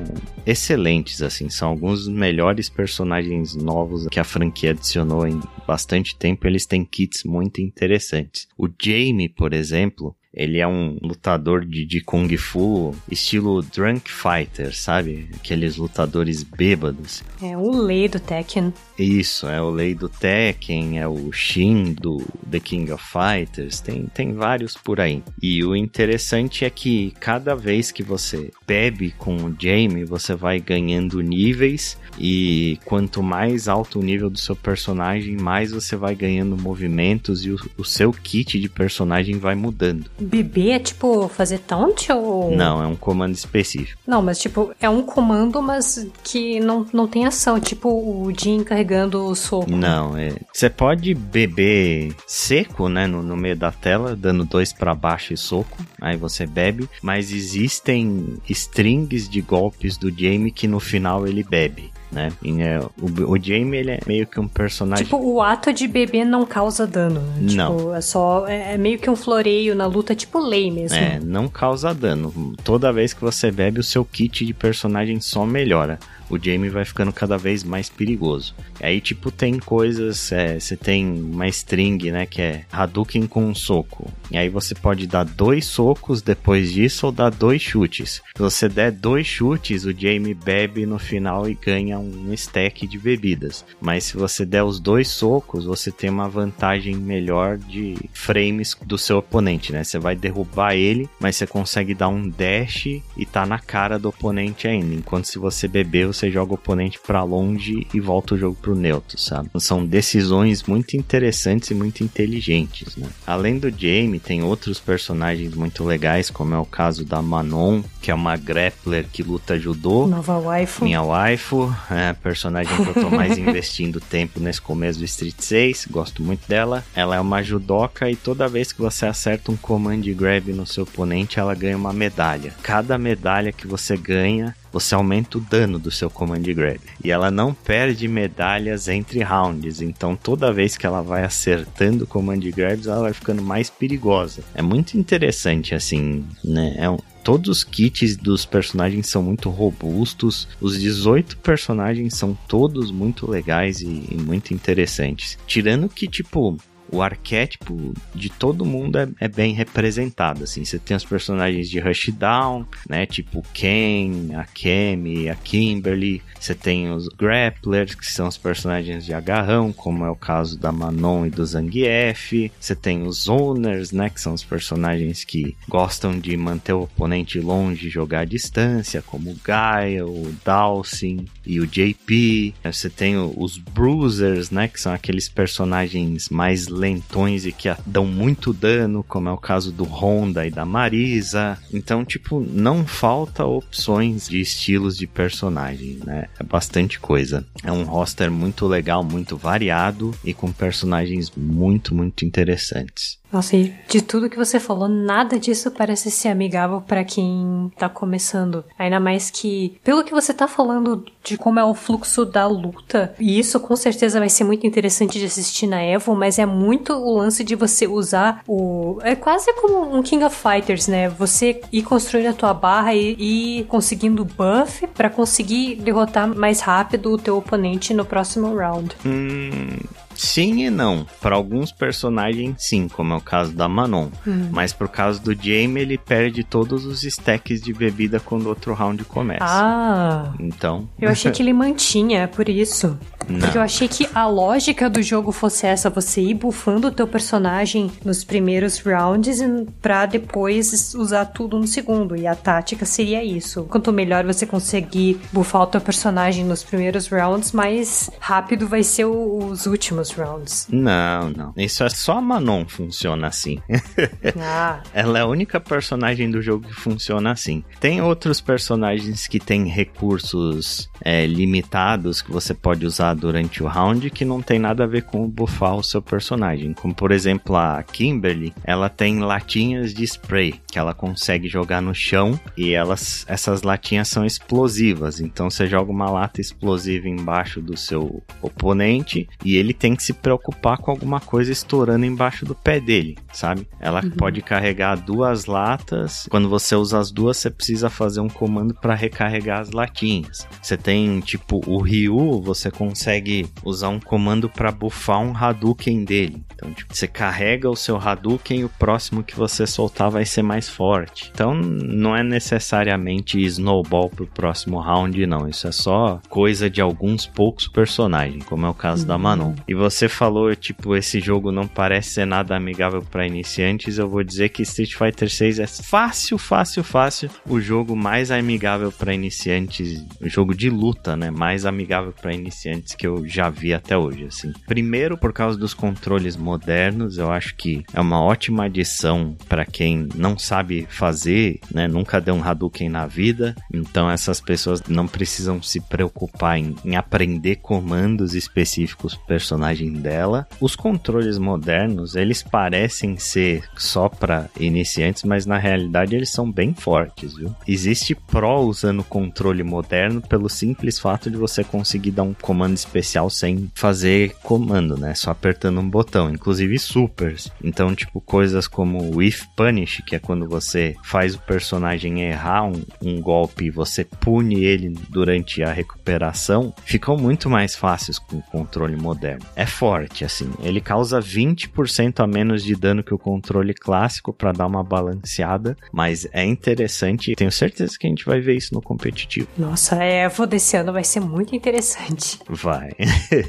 excelentes, assim, são alguns dos melhores personagens novos que a franquia adicionou em bastante tempo. Eles têm kits muito interessantes. O Jamie, por exemplo, Ele é um lutador de, de Kung Fu, estilo Drunk Fighter, sabe? Aqueles lutadores bêbados. É o Lei do Tekken. Isso, é o Lei do Tekken, é o Shin do The King of Fighters, tem, tem vários por aí. E o interessante é que cada vez que você bebe com o Jamie, você vai ganhando níveis e quanto mais alto o nível do seu personagem, mais você vai ganhando movimentos e o, o seu kit de personagem vai mudando. Bebê é tipo fazer taunt ou. Não, é um comando específico. Não, mas tipo, é um comando, mas que não, não tem ação. Tipo o Jin carregando o soco. Não, é. Você pode beber seco, né? No, no meio da tela, dando dois para baixo e soco. Aí você bebe. Mas existem strings de golpes do Jamie que no final ele bebe né? E, é, o, o Jamie, ele é meio que um personagem... Tipo, o ato de beber não causa dano, né? Não. Tipo, é só... É, é, meio que um floreio na luta, tipo lei mesmo. É, não causa dano. Toda vez que você bebe, o seu kit de personagem só melhora o Jamie vai ficando cada vez mais perigoso. Aí, tipo, tem coisas, é, você tem uma string, né, que é Hadouken com um soco. E aí você pode dar dois socos depois disso ou dar dois chutes. Se você der dois chutes, o Jamie bebe no final e ganha um stack de bebidas. Mas se você der os dois socos, você tem uma vantagem melhor de frames do seu oponente, né? Você vai derrubar ele, mas você consegue dar um dash e tá na cara do oponente ainda. Enquanto se você beber, você joga o oponente para longe e volta o jogo pro neutro, sabe? São decisões muito interessantes e muito inteligentes, né? Além do Jamie, tem outros personagens muito legais, como é o caso da Manon, que é uma grappler que luta judô. Nova waifu. Minha waifu, é a personagem que eu tô mais investindo tempo nesse começo do Street 6, gosto muito dela. Ela é uma judoca e toda vez que você acerta um command grab no seu oponente, ela ganha uma medalha. Cada medalha que você ganha você aumenta o dano do seu Command Grab. E ela não perde medalhas entre rounds, então toda vez que ela vai acertando Command Grabs, ela vai ficando mais perigosa. É muito interessante, assim, né? É um, todos os kits dos personagens são muito robustos. Os 18 personagens são todos muito legais e, e, muito interessantes. Tirando que, tipo, o arquétipo de todo mundo é, é, bem representado, assim. Você tem os personagens de Rushdown, né? Tipo Ken, a Kemi, a Kimberly. Você tem os Grapplers, que são os personagens de agarrão, como é o caso da Manon e do Zangief. Você tem os Owners, né? Que são os personagens que gostam de manter o oponente longe e jogar à distância, como o Gaia, o Dawson e o JP. Você tem os Bruisers, né? Que são aqueles personagens mais lentões e que dão muito dano, como é o caso do Honda e da Marisa. Então, tipo, não falta opções de estilos de personagem, né? É bastante coisa. É um roster muito legal, muito variado e com personagens muito, muito interessantes. Nossa, e de tudo que você falou, nada disso parece ser amigável para quem tá começando. Ainda mais que, pelo que você tá falando de como é o fluxo da luta, e isso com certeza vai ser muito interessante de assistir na Evo, mas é muito o lance de você usar o. É quase como um King of Fighters, né? Você ir construindo a tua barra e ir conseguindo buff para conseguir derrotar mais rápido o teu oponente no próximo round. Hum. Sim e não. Para alguns personagens, sim, como é o caso da Manon. Hum. Mas por causa do Jamie, ele perde todos os stacks de bebida quando outro round começa. Ah. Então. Eu achei que ele mantinha, é por isso. Não. Porque eu achei que a lógica do jogo fosse essa: você ir bufando o teu personagem nos primeiros rounds pra depois usar tudo no segundo. E a tática seria isso. Quanto melhor você conseguir bufar o teu personagem nos primeiros rounds, mais rápido vai ser os últimos rounds. Não, não. Isso é só a Manon funciona assim. ah. Ela é a única personagem do jogo que funciona assim. Tem outros personagens que têm recursos é, limitados que você pode usar durante o round que não tem nada a ver com buffar o seu personagem. Como por exemplo a Kimberly, ela tem latinhas de spray que ela consegue jogar no chão e elas, essas latinhas são explosivas. Então você joga uma lata explosiva embaixo do seu oponente e ele tem que se preocupar com alguma coisa estourando embaixo do pé dele, sabe? Ela uhum. pode carregar duas latas. Quando você usa as duas, você precisa fazer um comando para recarregar as latinhas. Você tem tipo o Ryu, você consegue consegue usar um comando para buffar um Hadouken dele. Então, tipo, você carrega o seu Hadouken e o próximo que você soltar vai ser mais forte. Então, não é necessariamente snowball pro próximo round, não. Isso é só coisa de alguns poucos personagens, como é o caso uhum. da Manon. E você falou, tipo, esse jogo não parece ser nada amigável para iniciantes. Eu vou dizer que Street Fighter 6 é fácil, fácil, fácil o jogo mais amigável para iniciantes, o jogo de luta, né? Mais amigável para iniciantes que eu já vi até hoje, assim. Primeiro por causa dos controles modernos, eu acho que é uma ótima adição para quem não sabe fazer, né? Nunca deu um Hadouken na vida, então essas pessoas não precisam se preocupar em, em aprender comandos específicos pro personagem dela. Os controles modernos, eles parecem ser só para iniciantes, mas na realidade eles são bem fortes, viu? Existe Pro usando controle moderno pelo simples fato de você conseguir dar um comando especial sem fazer comando, né? Só apertando um botão, inclusive supers. Então, tipo, coisas como o If Punish, que é quando você faz o personagem errar um, um golpe e você pune ele durante a recuperação, ficam muito mais fáceis com o controle moderno. É forte, assim. Ele causa 20% a menos de dano que o controle clássico para dar uma balanceada, mas é interessante e tenho certeza que a gente vai ver isso no competitivo. Nossa, é, vou desse ano vai ser muito interessante. Vai.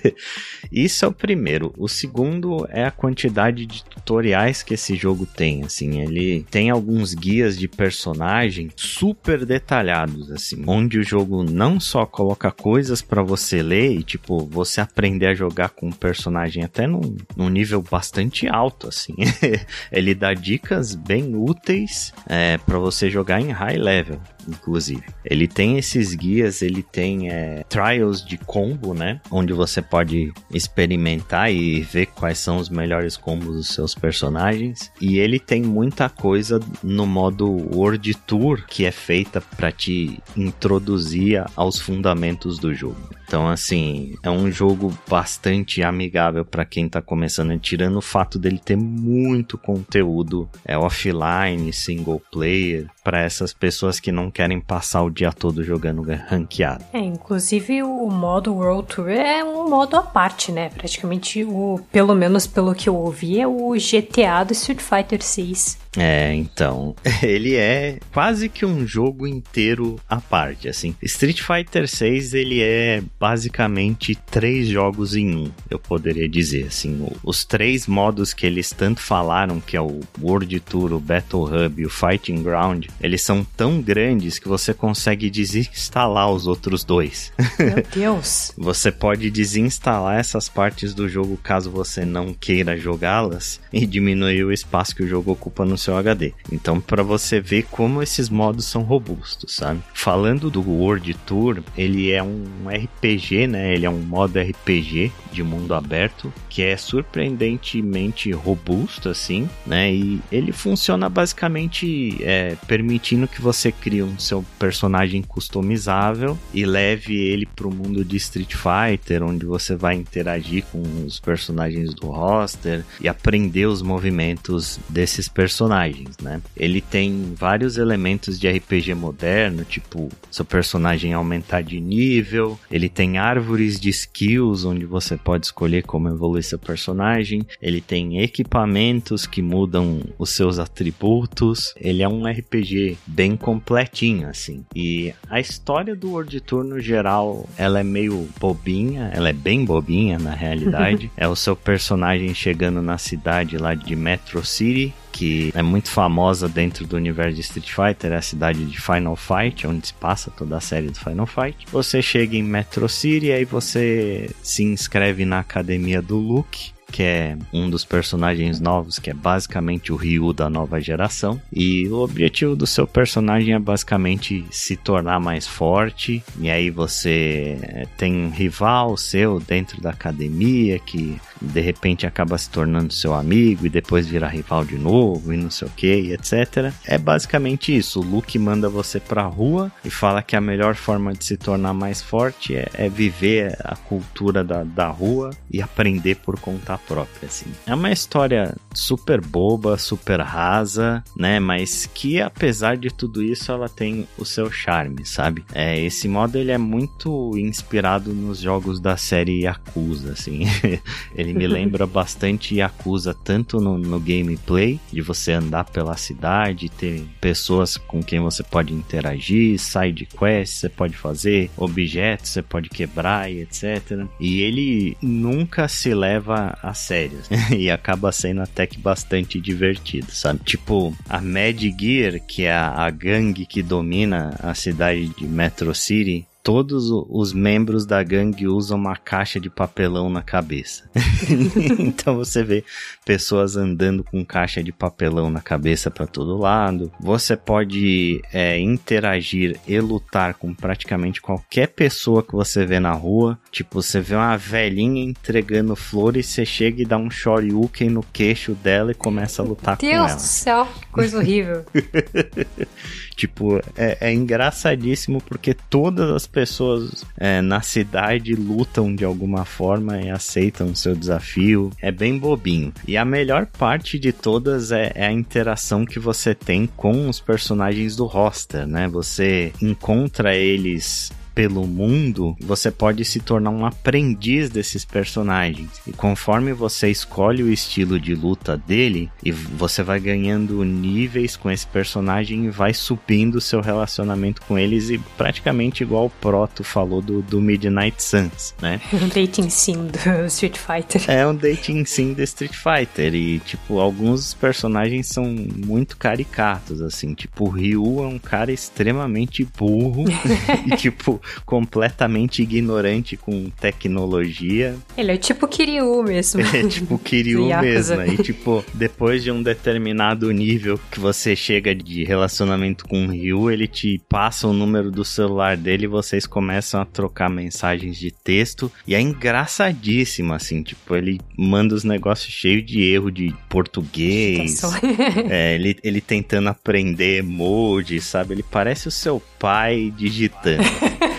isso é o primeiro. O segundo é a quantidade de tutoriais que esse jogo tem, assim, ele tem alguns guias de personagem super detalhados, assim, onde o jogo não só coloca coisas para você ler e, tipo, você aprender a jogar com um personagem até num, num nível bastante alto, assim. ele dá dicas bem úteis é, para você jogar em high level inclusive. Ele tem esses guias, ele tem é, trials de combo, né? Onde você pode experimentar e ver quais são os melhores combos dos seus personagens. E ele tem muita coisa no modo World Tour que é feita para te introduzir aos fundamentos do jogo. Então, assim, é um jogo bastante amigável para quem tá começando, tirando o fato dele ter muito conteúdo é offline, single player, para essas pessoas que não querem passar o dia todo jogando ranqueado. É, inclusive o modo World Tour é um modo à parte, né? Praticamente o, pelo menos pelo que eu ouvi, é o GTA do Street Fighter 6. É, então, ele é quase que um jogo inteiro à parte, assim. Street Fighter 6, ele é basicamente três jogos em um, eu poderia dizer, assim. Os três modos que eles tanto falaram, que é o World Tour, o Battle Hub e o Fighting Ground, eles são tão grandes que você consegue desinstalar os outros dois. Meu Deus! você pode desinstalar essas partes do jogo caso você não queira jogá-las e diminuir o espaço que o jogo ocupa no seu HD. Então, para você ver como esses modos são robustos, sabe? Falando do World Tour, ele é um RPG, né? Ele é um modo RPG de mundo aberto que é surpreendentemente robusto, assim, né? E ele funciona basicamente é, permitindo que você crie um seu personagem customizável e leve ele para o mundo de Street Fighter, onde você vai interagir com os personagens do roster e aprender os movimentos desses personagens, né? Ele tem vários elementos de RPG moderno, tipo seu personagem aumentar de nível, ele tem árvores de skills onde você pode escolher como evoluir seu personagem, ele tem equipamentos que mudam os seus atributos, ele é um RPG bem completinho assim. E a história do World Tour no geral, ela é meio bobinha, ela é bem bobinha na realidade. é o seu personagem chegando na cidade lá de Metro City que é muito famosa dentro do universo de Street Fighter, é a cidade de Final Fight, onde se passa toda a série do Final Fight. Você chega em Metro City e aí você se inscreve na academia do Luke que é um dos personagens novos, que é basicamente o Ryu da nova geração. E o objetivo do seu personagem é basicamente se tornar mais forte. E aí você tem um rival seu dentro da academia que de repente acaba se tornando seu amigo e depois vira rival de novo e não sei o que, etc. É basicamente isso. O Luke manda você pra rua e fala que a melhor forma de se tornar mais forte é, é viver a cultura da, da rua e aprender por conta própria, assim. É uma história super boba, super rasa, né? Mas que apesar de tudo isso, ela tem o seu charme, sabe? É, esse modo ele é muito inspirado nos jogos da série Yakuza, assim. ele me lembra bastante Yakuza, tanto no, no gameplay, de você andar pela cidade, ter pessoas com quem você pode interagir, side quests, você pode fazer, objetos, você pode quebrar e etc. E ele nunca se leva a sério. e acaba sendo até que bastante divertido, sabe? Tipo, a Mad Gear, que é a, a gangue que domina a cidade de Metro City, todos os membros da gangue usam uma caixa de papelão na cabeça. então você vê pessoas andando com caixa de papelão na cabeça para todo lado. Você pode é, interagir e lutar com praticamente qualquer pessoa que você vê na rua. Tipo, você vê uma velhinha entregando flores, você chega e dá um shoryuken no queixo dela e começa a lutar Deus com ela. Deus do céu, que coisa horrível. Tipo, é, é, engraçadíssimo porque todas as pessoas é, na cidade lutam de alguma forma e aceitam o seu desafio. É bem bobinho. E a melhor parte de todas é, é a interação que você tem com os personagens do roster, né? Você encontra eles pelo mundo, você pode se tornar um aprendiz desses personagens. E conforme você escolhe o estilo de luta dele, e você vai ganhando níveis com esse personagem e vai subindo o seu relacionamento com eles, e praticamente igual o Proto falou do, do Midnight Suns, né? Um dating sim do Street Fighter. É um dating sim do Street Fighter. E, tipo, alguns personagens são muito caricatos, assim. Tipo, o Ryu é um cara extremamente burro. e, tipo, completamente ignorante com tecnologia. Ele é tipo Kiryu mesmo. É tipo Kiryu mesmo. E tipo, depois de um determinado nível que você chega de relacionamento com o Ryu, ele te passa o número do celular dele e vocês começam a trocar mensagens de texto. E é engraçadíssimo, assim, tipo, ele manda os negócios cheios de erro de português. é, ele, ele tentando aprender emoji, sabe? Ele parece o seu pai digitando.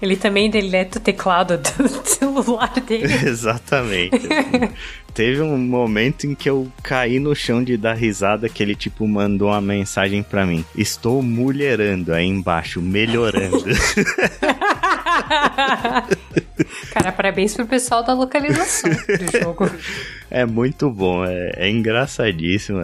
Ele também deleta o teclado do celular dele. Exatamente. Teve um momento em que eu caí no chão de dar risada que ele, tipo, mandou uma mensagem para mim. Estou mulherando aí embaixo, melhorando. Cara, parabéns pro pessoal da localização do jogo. É muito bom, é, é engraçadíssimo.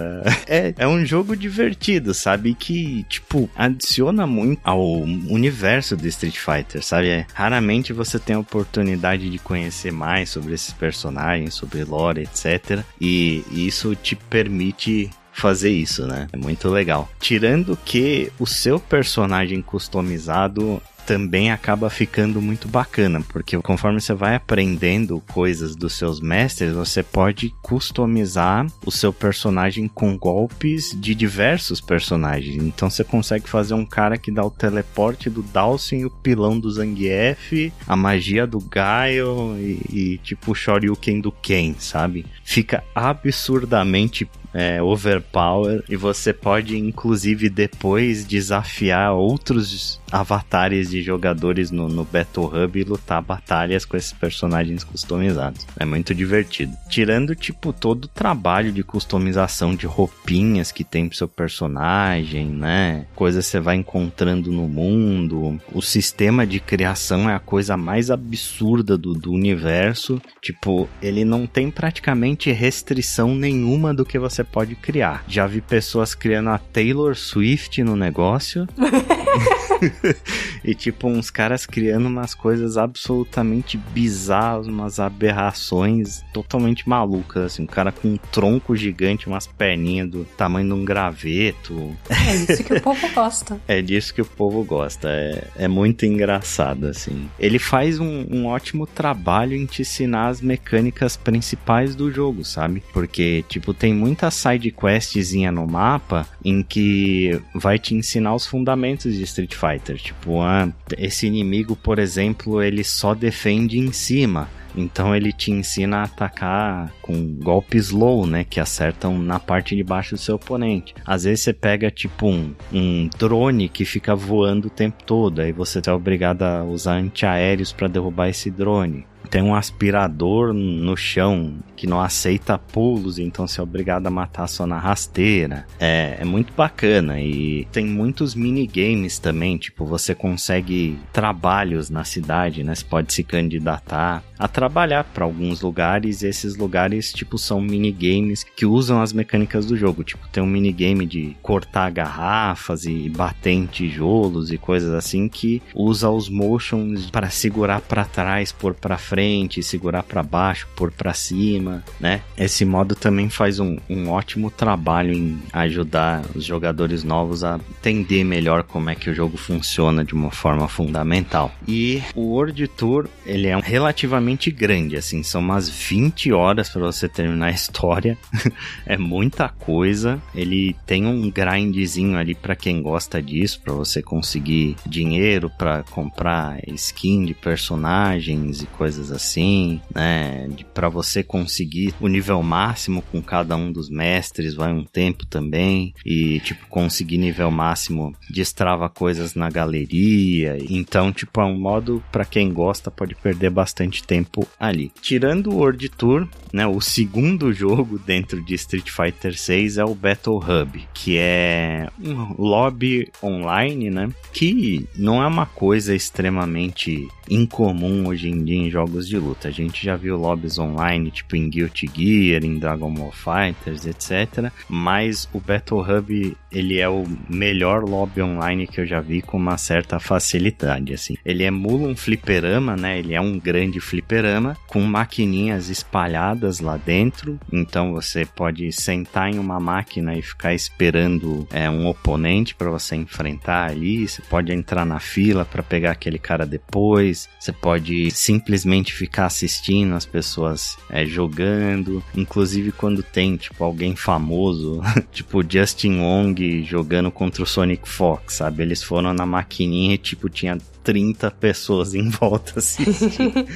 É, é um jogo divertido, sabe? Que, tipo, adiciona muito ao universo do Street Fighter, sabe? É, raramente você tem a oportunidade de conhecer mais sobre esses personagens, sobre lore, etc. E isso te permite fazer isso, né? É muito legal. Tirando que o seu personagem customizado também acaba ficando muito bacana, porque conforme você vai aprendendo coisas dos seus mestres, você pode customizar o seu personagem com golpes de diversos personagens. Então você consegue fazer um cara que dá o teleporte do Dawson, o pilão do Zangief, a magia do Gaio e, e tipo o Shoryuken do Ken, sabe? Fica absurdamente é, overpower e você pode inclusive depois desafiar outros avatares de jogadores no, no Battle Hub e lutar batalhas com esses personagens customizados. É muito divertido. Tirando, tipo, todo o trabalho de customização de roupinhas que tem pro seu personagem, né? Coisas que você vai encontrando no mundo. O sistema de criação é a coisa mais absurda do, do universo. Tipo, ele não tem praticamente restrição nenhuma do que você pode criar. Já vi pessoas criando a Taylor Swift no negócio. e tipo, uns caras criando umas coisas absolutamente bizarras, umas aberrações totalmente malucas, assim. Um cara com um tronco gigante, umas perninhas do tamanho de um graveto. É isso que o povo gosta. é disso que o povo gosta. É, é muito engraçado, assim. Ele faz um, um ótimo trabalho em te ensinar as mecânicas principais do jogo, sabe? Porque, tipo, tem muita side questzinha no mapa em que vai te ensinar os fundamentos de Street Fighter. Tipo, ah, esse inimigo, por exemplo, ele só defende em cima. Então ele te ensina a atacar com golpes low, né? Que acertam na parte de baixo do seu oponente. Às vezes você pega tipo um, um drone que fica voando o tempo todo. Aí você é obrigado a usar antiaéreos para derrubar esse drone tem um aspirador no chão que não aceita pulos, então você é obrigado a matar só na rasteira. É, é muito bacana e tem muitos minigames também, tipo, você consegue trabalhos na cidade, né? Você pode se candidatar a trabalhar para alguns lugares e esses lugares, tipo, são minigames que usam as mecânicas do jogo. Tipo, tem um minigame de cortar garrafas e bater em tijolos e coisas assim que usa os motions para segurar para trás, pôr para frente, segurar para baixo, pôr para cima, né? Esse modo também faz um, um ótimo trabalho em ajudar os jogadores novos a entender melhor como é que o jogo funciona de uma forma fundamental. E o World Tour, ele é relativamente grande, assim, são umas 20 horas para você terminar a história. é muita coisa. Ele tem um grindzinho ali para quem gosta disso, para você conseguir dinheiro para comprar skin de personagens e coisas assim, né? Para você conseguir o nível máximo com cada um dos mestres vai um tempo também e tipo conseguir nível máximo destrava coisas na galeria. Então, tipo, é um modo para quem gosta pode perder bastante tempo ali. Tirando o World Tour, né, o segundo jogo dentro de Street Fighter 6 é o Battle Hub, que é um lobby online, né, que não é uma coisa extremamente incomum hoje em dia em jogos de luta. A gente já viu lobbies online, tipo em Guilty Gear, em Dragon Ball Fighters, etc. Mas o Battle Hub, ele é o melhor lobby online que eu já vi com uma certa facilidade, assim. Ele emula um fliperama, né? Ele é um grande fliperama com maquininhas espalhadas lá dentro. Então você pode sentar em uma máquina e ficar esperando é, um oponente para você enfrentar ali. Você pode entrar na fila para pegar aquele cara depois. Você pode simplesmente ficar assistindo as pessoas é, jogando. Inclusive quando tem, tipo, alguém famoso, tipo Justin Wong jogando contra o Sonic Fox, sabe? Eles foram na maquininha e, tipo, tinha 30 pessoas em volta assistindo.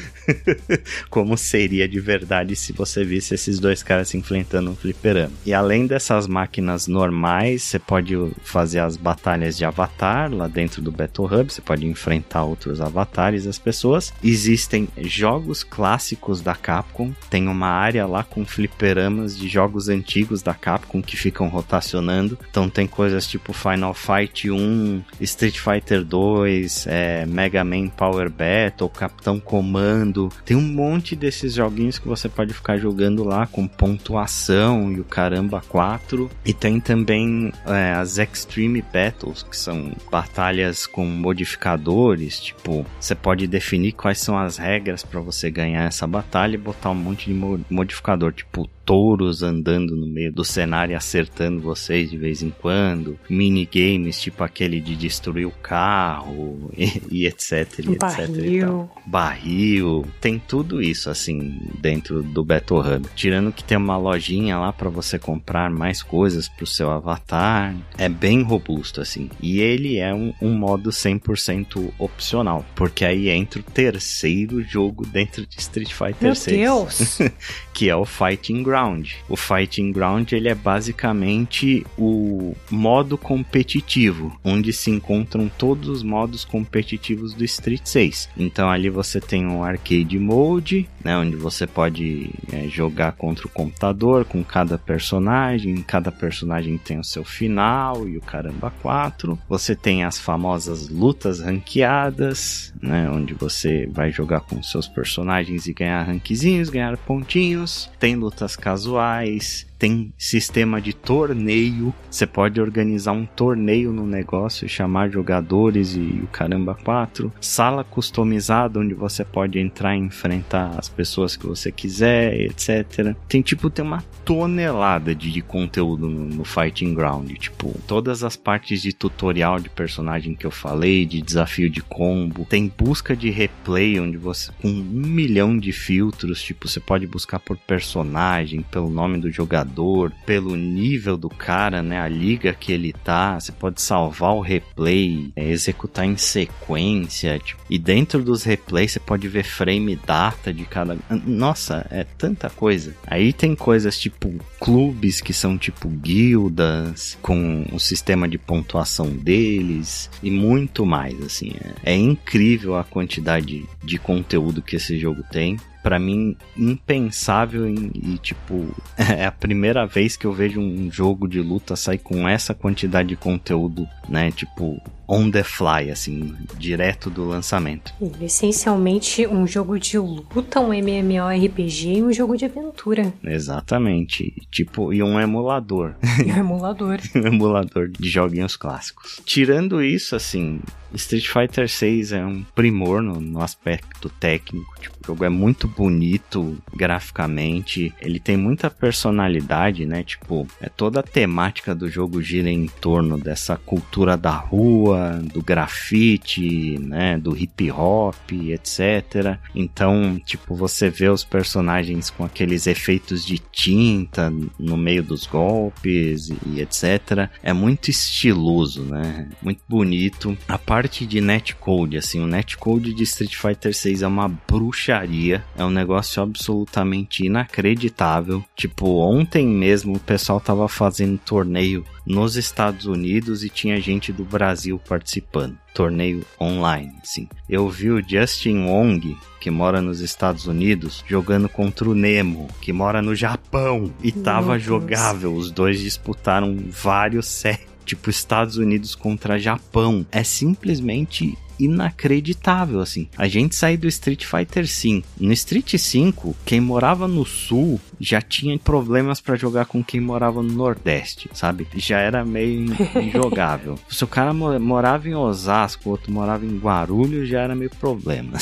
Como seria de verdade se você visse esses dois caras se enfrentando no fliperama. E além dessas máquinas normais, você pode fazer as batalhas de avatar lá dentro do Battle Hub, você pode enfrentar outros avatares das pessoas. Existem jogos clássicos da Capcom, tem uma área lá com fliperamas de jogos antigos da Capcom que ficam rotacionando. Então tem coisas tipo Final Fight 1, Street Fighter 2, é, Mega Man Power Battle, Capitão Comando. Tem um monte desses joguinhos que você pode ficar jogando lá com pontuação e o caramba 4. E tem também é, as Extreme Battles, que são batalhas com modificadores. Tipo, você pode definir quais são as regras para você ganhar essa batalha e botar um monte de modificador, tipo touros andando no meio do cenário e acertando vocês de vez em quando, minigames tipo aquele de destruir o carro e, e etc, etc. Barril. Barril. Tem tudo isso assim dentro do Battle Hub. Tirando que tem uma lojinha lá para você comprar mais coisas pro seu avatar. É bem robusto assim. E ele é um, um modo 100% opcional, porque aí entra o terceiro jogo dentro de Street Fighter Meu 6. Deus. que é o Fighting Ground. O Fighting Ground ele é basicamente o modo competitivo, onde se encontram todos os modos competitivos do Street 6. Então ali você tem um arcade mode, né, onde você pode é, jogar contra o computador com cada personagem, cada personagem tem o seu final e o caramba 4. Você tem as famosas lutas ranqueadas, né, onde você vai jogar com seus personagens e ganhar ranquezinhos, ganhar pontinhos. Tem lutas casuais, tem sistema de torneio. Você pode organizar um torneio no negócio, chamar jogadores e o caramba quatro. Sala customizada onde você pode entrar e enfrentar as pessoas que você quiser, etc. Tem tipo tem uma tonelada de, de conteúdo no, no, Fighting Ground, tipo todas as partes de tutorial de personagem que eu falei, de desafio de combo. Tem busca de replay onde você com um milhão de filtros, tipo você pode buscar por personagem, pelo nome do jogador jogador, pelo nível do cara, né? A liga que ele tá, você pode salvar o replay, é, executar em sequência, tipo, e dentro dos replays você pode ver frame data de cada. Nossa, é tanta coisa. Aí tem coisas tipo clubes que são tipo guildas, com o sistema de pontuação deles e muito mais, assim. É, é incrível a quantidade de conteúdo que esse jogo tem para mim impensável e, e, tipo é a primeira vez que eu vejo um jogo de luta sair com essa quantidade de conteúdo, né? Tipo on the fly, assim, direto do lançamento. Essencialmente um jogo de luta, um MMORPG e um jogo de aventura. Exatamente. Tipo, e um emulador. E um emulador. um emulador de joguinhos clássicos. Tirando isso, assim, Street Fighter 6 é um primor no, no aspecto técnico. Tipo, o jogo é muito bonito graficamente. Ele tem muita personalidade, né? Tipo, é toda a temática do jogo gira em torno dessa cultura da rua, do grafite, né? Do hip hop, etc. Então, tipo, você vê os personagens com aqueles efeitos de tinta no meio dos golpes e etc. É muito estiloso, né? Muito bonito. A parte de netcode, assim, o netcode de Street Fighter 6 é uma bruxaria, é um negócio absolutamente inacreditável. Tipo, ontem mesmo o pessoal tava fazendo torneio nos Estados Unidos e tinha gente do Brasil participando. Torneio online, sim. Eu vi o Justin Wong, que mora nos Estados Unidos, jogando contra o Nemo, que mora no Japão, e tava jogável. Os dois disputaram vários sets tipo Estados Unidos contra Japão. É simplesmente inacreditável, assim. A gente saiu do Street Fighter 5. No Street 5, quem morava no sul já tinha problemas para jogar com quem morava no Nordeste, sabe? Já era meio injogável. Se o cara morava em Osasco, o outro morava em Guarulhos, já era meio problema.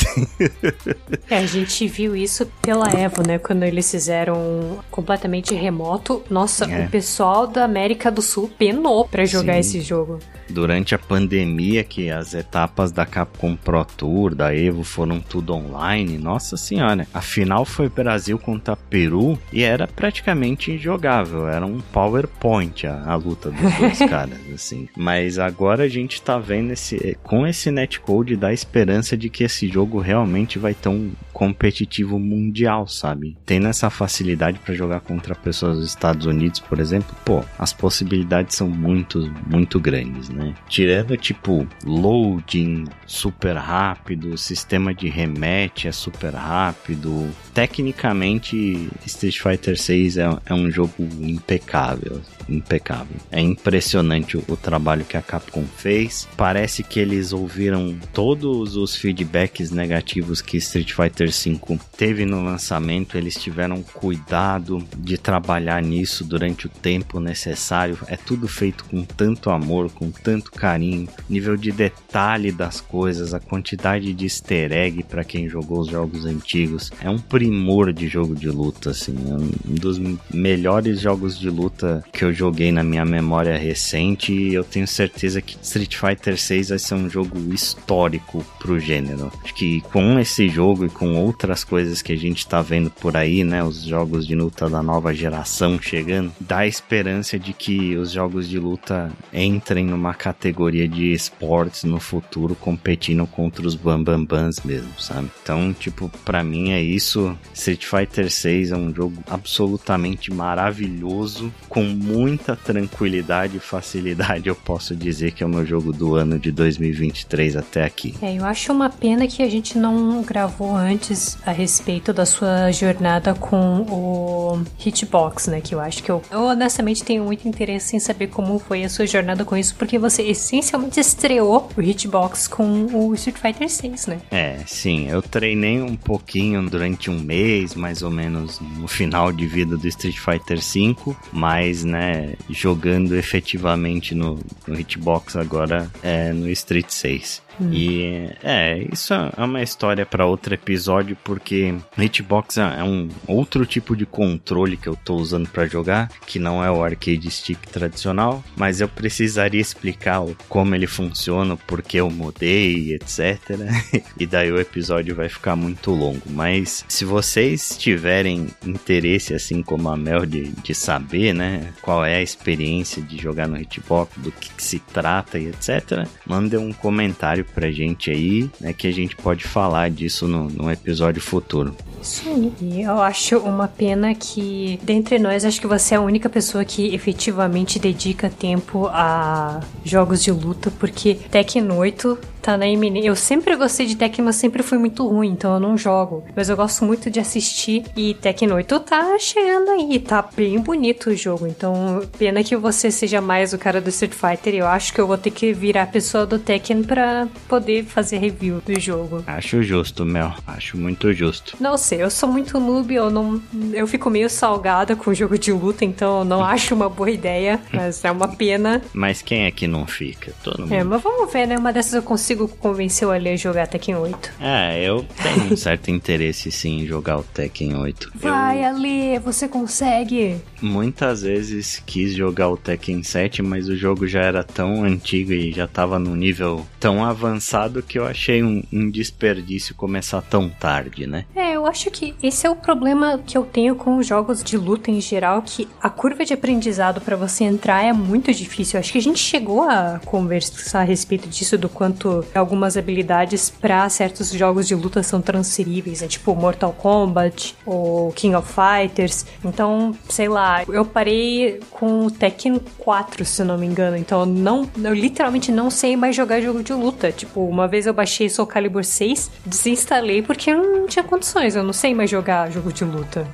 é, a gente viu isso pela Evo, né? Quando eles fizeram completamente remoto. Nossa, é. o pessoal da América do Sul penou para jogar Sim. esse jogo durante a pandemia que as etapas da Capcom Pro Tour, da Evo foram tudo online, nossa senhora. A final foi Brasil contra Peru e era praticamente injogável, era um PowerPoint a, a luta dos dois caras, assim. Mas agora a gente tá vendo esse com esse netcode dá esperança de que esse jogo realmente vai ter um competitivo mundial, sabe? Tendo essa facilidade para jogar contra pessoas dos Estados Unidos, por exemplo, pô, as possibilidades são muito, muito grandes, né? Tirando tipo loading super rápido, sistema de rematch é super rápido. Tecnicamente, Street Fighter 6 é, é um jogo impecável impecável. É impressionante o, o, trabalho que a Capcom fez. Parece que eles ouviram todos os feedbacks negativos que Street Fighter V teve no lançamento. Eles tiveram cuidado de trabalhar nisso durante o tempo necessário. É tudo feito com tanto amor, com tanto carinho, nível de detalhe das coisas, a quantidade de easter egg para quem jogou os jogos antigos. É um primor de jogo de luta, assim, é um dos melhores jogos de luta que eu joguei na minha memória recente e eu tenho certeza que Street Fighter 6 vai ser um jogo histórico pro gênero. Acho que com esse jogo e com outras coisas que a gente tá vendo por aí, né, os jogos de luta da nova geração chegando, dá esperança de que os jogos de luta entrem numa categoria de esportes no futuro competindo contra os bambambans mesmo, sabe? Então, tipo, para mim é isso. Street Fighter 6 é um jogo absolutamente maravilhoso com muita tranquilidade e facilidade eu posso dizer que é o meu jogo do ano de 2023 até aqui. É, eu acho uma pena que a gente não gravou antes a respeito da sua jornada com o Hitbox, né? Que eu acho que eu, eu honestamente tenho muito interesse em saber como foi a sua jornada com isso, porque você essencialmente estreou o Hitbox com o Street Fighter 6, né? É, sim, eu treinei um pouquinho durante um mês, mais ou menos no final de vida do Street Fighter 5, mas, né, jogando efetivamente no, no Hitbox agora é no Street 6. Hum. E é, isso é uma história para outro episódio, porque Hitbox é um outro tipo de controle que eu tô usando para jogar, que não é o arcade stick tradicional, mas eu precisaria explicar como ele funciona, porque eu mudei, etc. e daí o episódio vai ficar muito longo. Mas se vocês tiverem interesse, assim como a Mel, de, de saber, né, qual é a experiência de jogar no Hitbox, do que, que se trata e etc., mandem um comentário pra gente aí, né, que a gente pode falar disso no, num episódio futuro. Isso aí. Eu acho uma pena que, dentre nós, acho que você é a única pessoa que efetivamente dedica tempo a jogos de luta, porque Tekken 8 tá na iminência. Eu sempre gostei de Tekken, mas sempre fui muito ruim, então eu não jogo. Mas eu gosto muito de assistir e Tekken 8 tá chegando aí, tá bem bonito o jogo. Então, pena que você seja mais o cara do Street Fighter. Eu acho que eu vou ter que virar a pessoa do Tekken pra poder fazer review do jogo. Acho justo, Mel. Acho muito justo. Não sei, eu sou muito noob, eu não. Eu fico meio salgada com o jogo de luta, então eu não acho uma boa ideia, mas é uma pena. Mas quem é que não fica? Todo mundo. É, mas vamos ver, né? Uma dessas eu consigo consigo convencer o Ali a jogar Tekken 8. É, eu tenho um certo interesse sim em jogar o Tekken 8. Vai, eu... Ali, você consegue! Muitas vezes quis jogar o Tekken 7, mas o jogo já era tão antigo e já tava num nível tão avançado que eu achei um, um desperdício começar tão tarde, né? É, eu acho que esse é o problema que eu tenho com os jogos de luta em geral, que a curva de aprendizado para você entrar é muito difícil. Eu acho que a gente chegou a conversar a respeito disso, do quanto algumas habilidades para certos jogos de luta são transferíveis, né? tipo Mortal Kombat ou King of Fighters. Então, sei lá, eu parei com o Tekken 4, se eu não me engano. Então, eu não, eu literalmente não sei mais jogar jogo de luta. Tipo, uma vez eu baixei Soul Calibur 6, desinstalei porque eu não tinha condições, eu não sei mais jogar jogo de luta.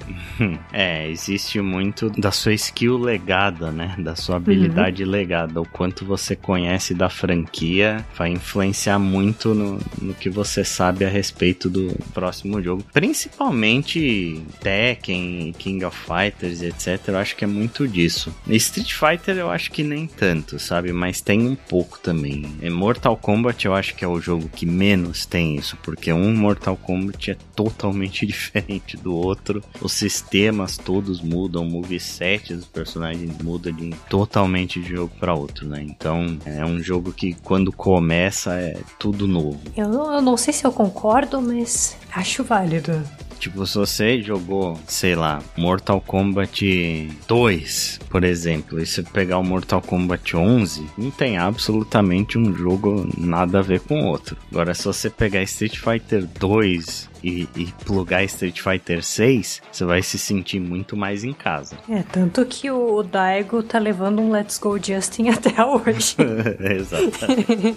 é, existe muito da sua skill legada, né? Da sua habilidade uhum. legada. O quanto você conhece da franquia vai influenciar influenciar muito no, no que você sabe a respeito do próximo jogo. Principalmente Tekken, King of Fighters, etc. Eu acho que é muito disso. Street Fighter eu acho que nem tanto, sabe? Mas tem um pouco também. Mortal Kombat eu acho que é o jogo que menos tem isso, porque um Mortal Kombat é totalmente diferente do outro. Os sistemas todos mudam, o moveset dos personagens muda de totalmente de jogo para outro, né? Então é um jogo que quando começa é tudo novo. Eu eu não sei se eu concordo, mas acho válido. Tipo, se você jogou, sei lá, Mortal Kombat 2, por exemplo, e você pegar o Mortal Kombat 11, não tem absolutamente um jogo nada a ver com o outro. Agora, se você pegar Street Fighter 2 e, e plugar Street Fighter 6, você vai se sentir muito mais em casa. É, tanto que o Daigo tá levando um Let's Go Justin até hoje. Exatamente.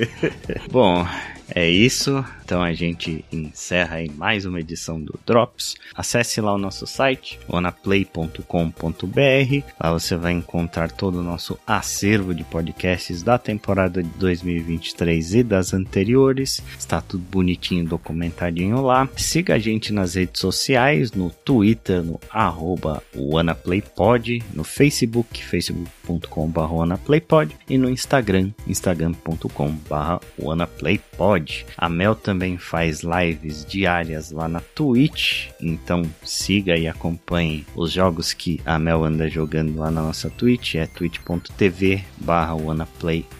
Bom, é isso. Então a gente encerra mais uma edição do Drops. Acesse lá o nosso site, onaplay.com.br. Lá você vai encontrar todo o nosso acervo de podcasts da temporada de 2023 e das anteriores. Está tudo bonitinho, documentadinho lá. Siga a gente nas redes sociais, no Twitter, no arroba OnePlayPod, no Facebook, facebook.com.br OnePlayPod e no Instagram, instagram.com.br OnePlayPod. A Mel também também faz lives diárias lá na Twitch, então siga e acompanhe os jogos que a Mel anda jogando lá na nossa Twitch, é twitch.tv barra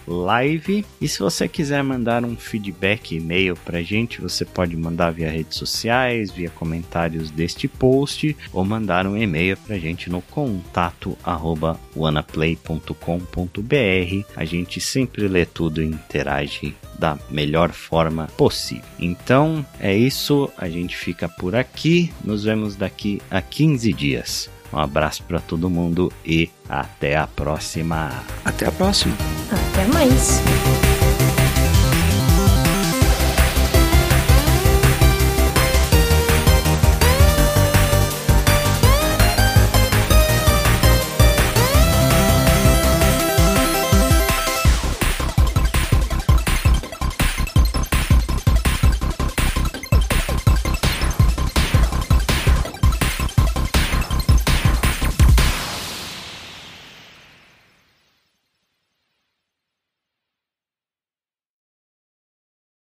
Live. E se você quiser mandar um feedback e-mail pra gente, você pode mandar via redes sociais, via comentários deste post, ou mandar um e-mail pra gente no contato arroba wanaplay.com.br. A gente sempre lê tudo e interage da melhor forma possível. Então é isso, a gente fica por aqui. Nos vemos daqui a 15 dias. Um abraço para todo mundo e até a próxima. Até a próxima. Até mais.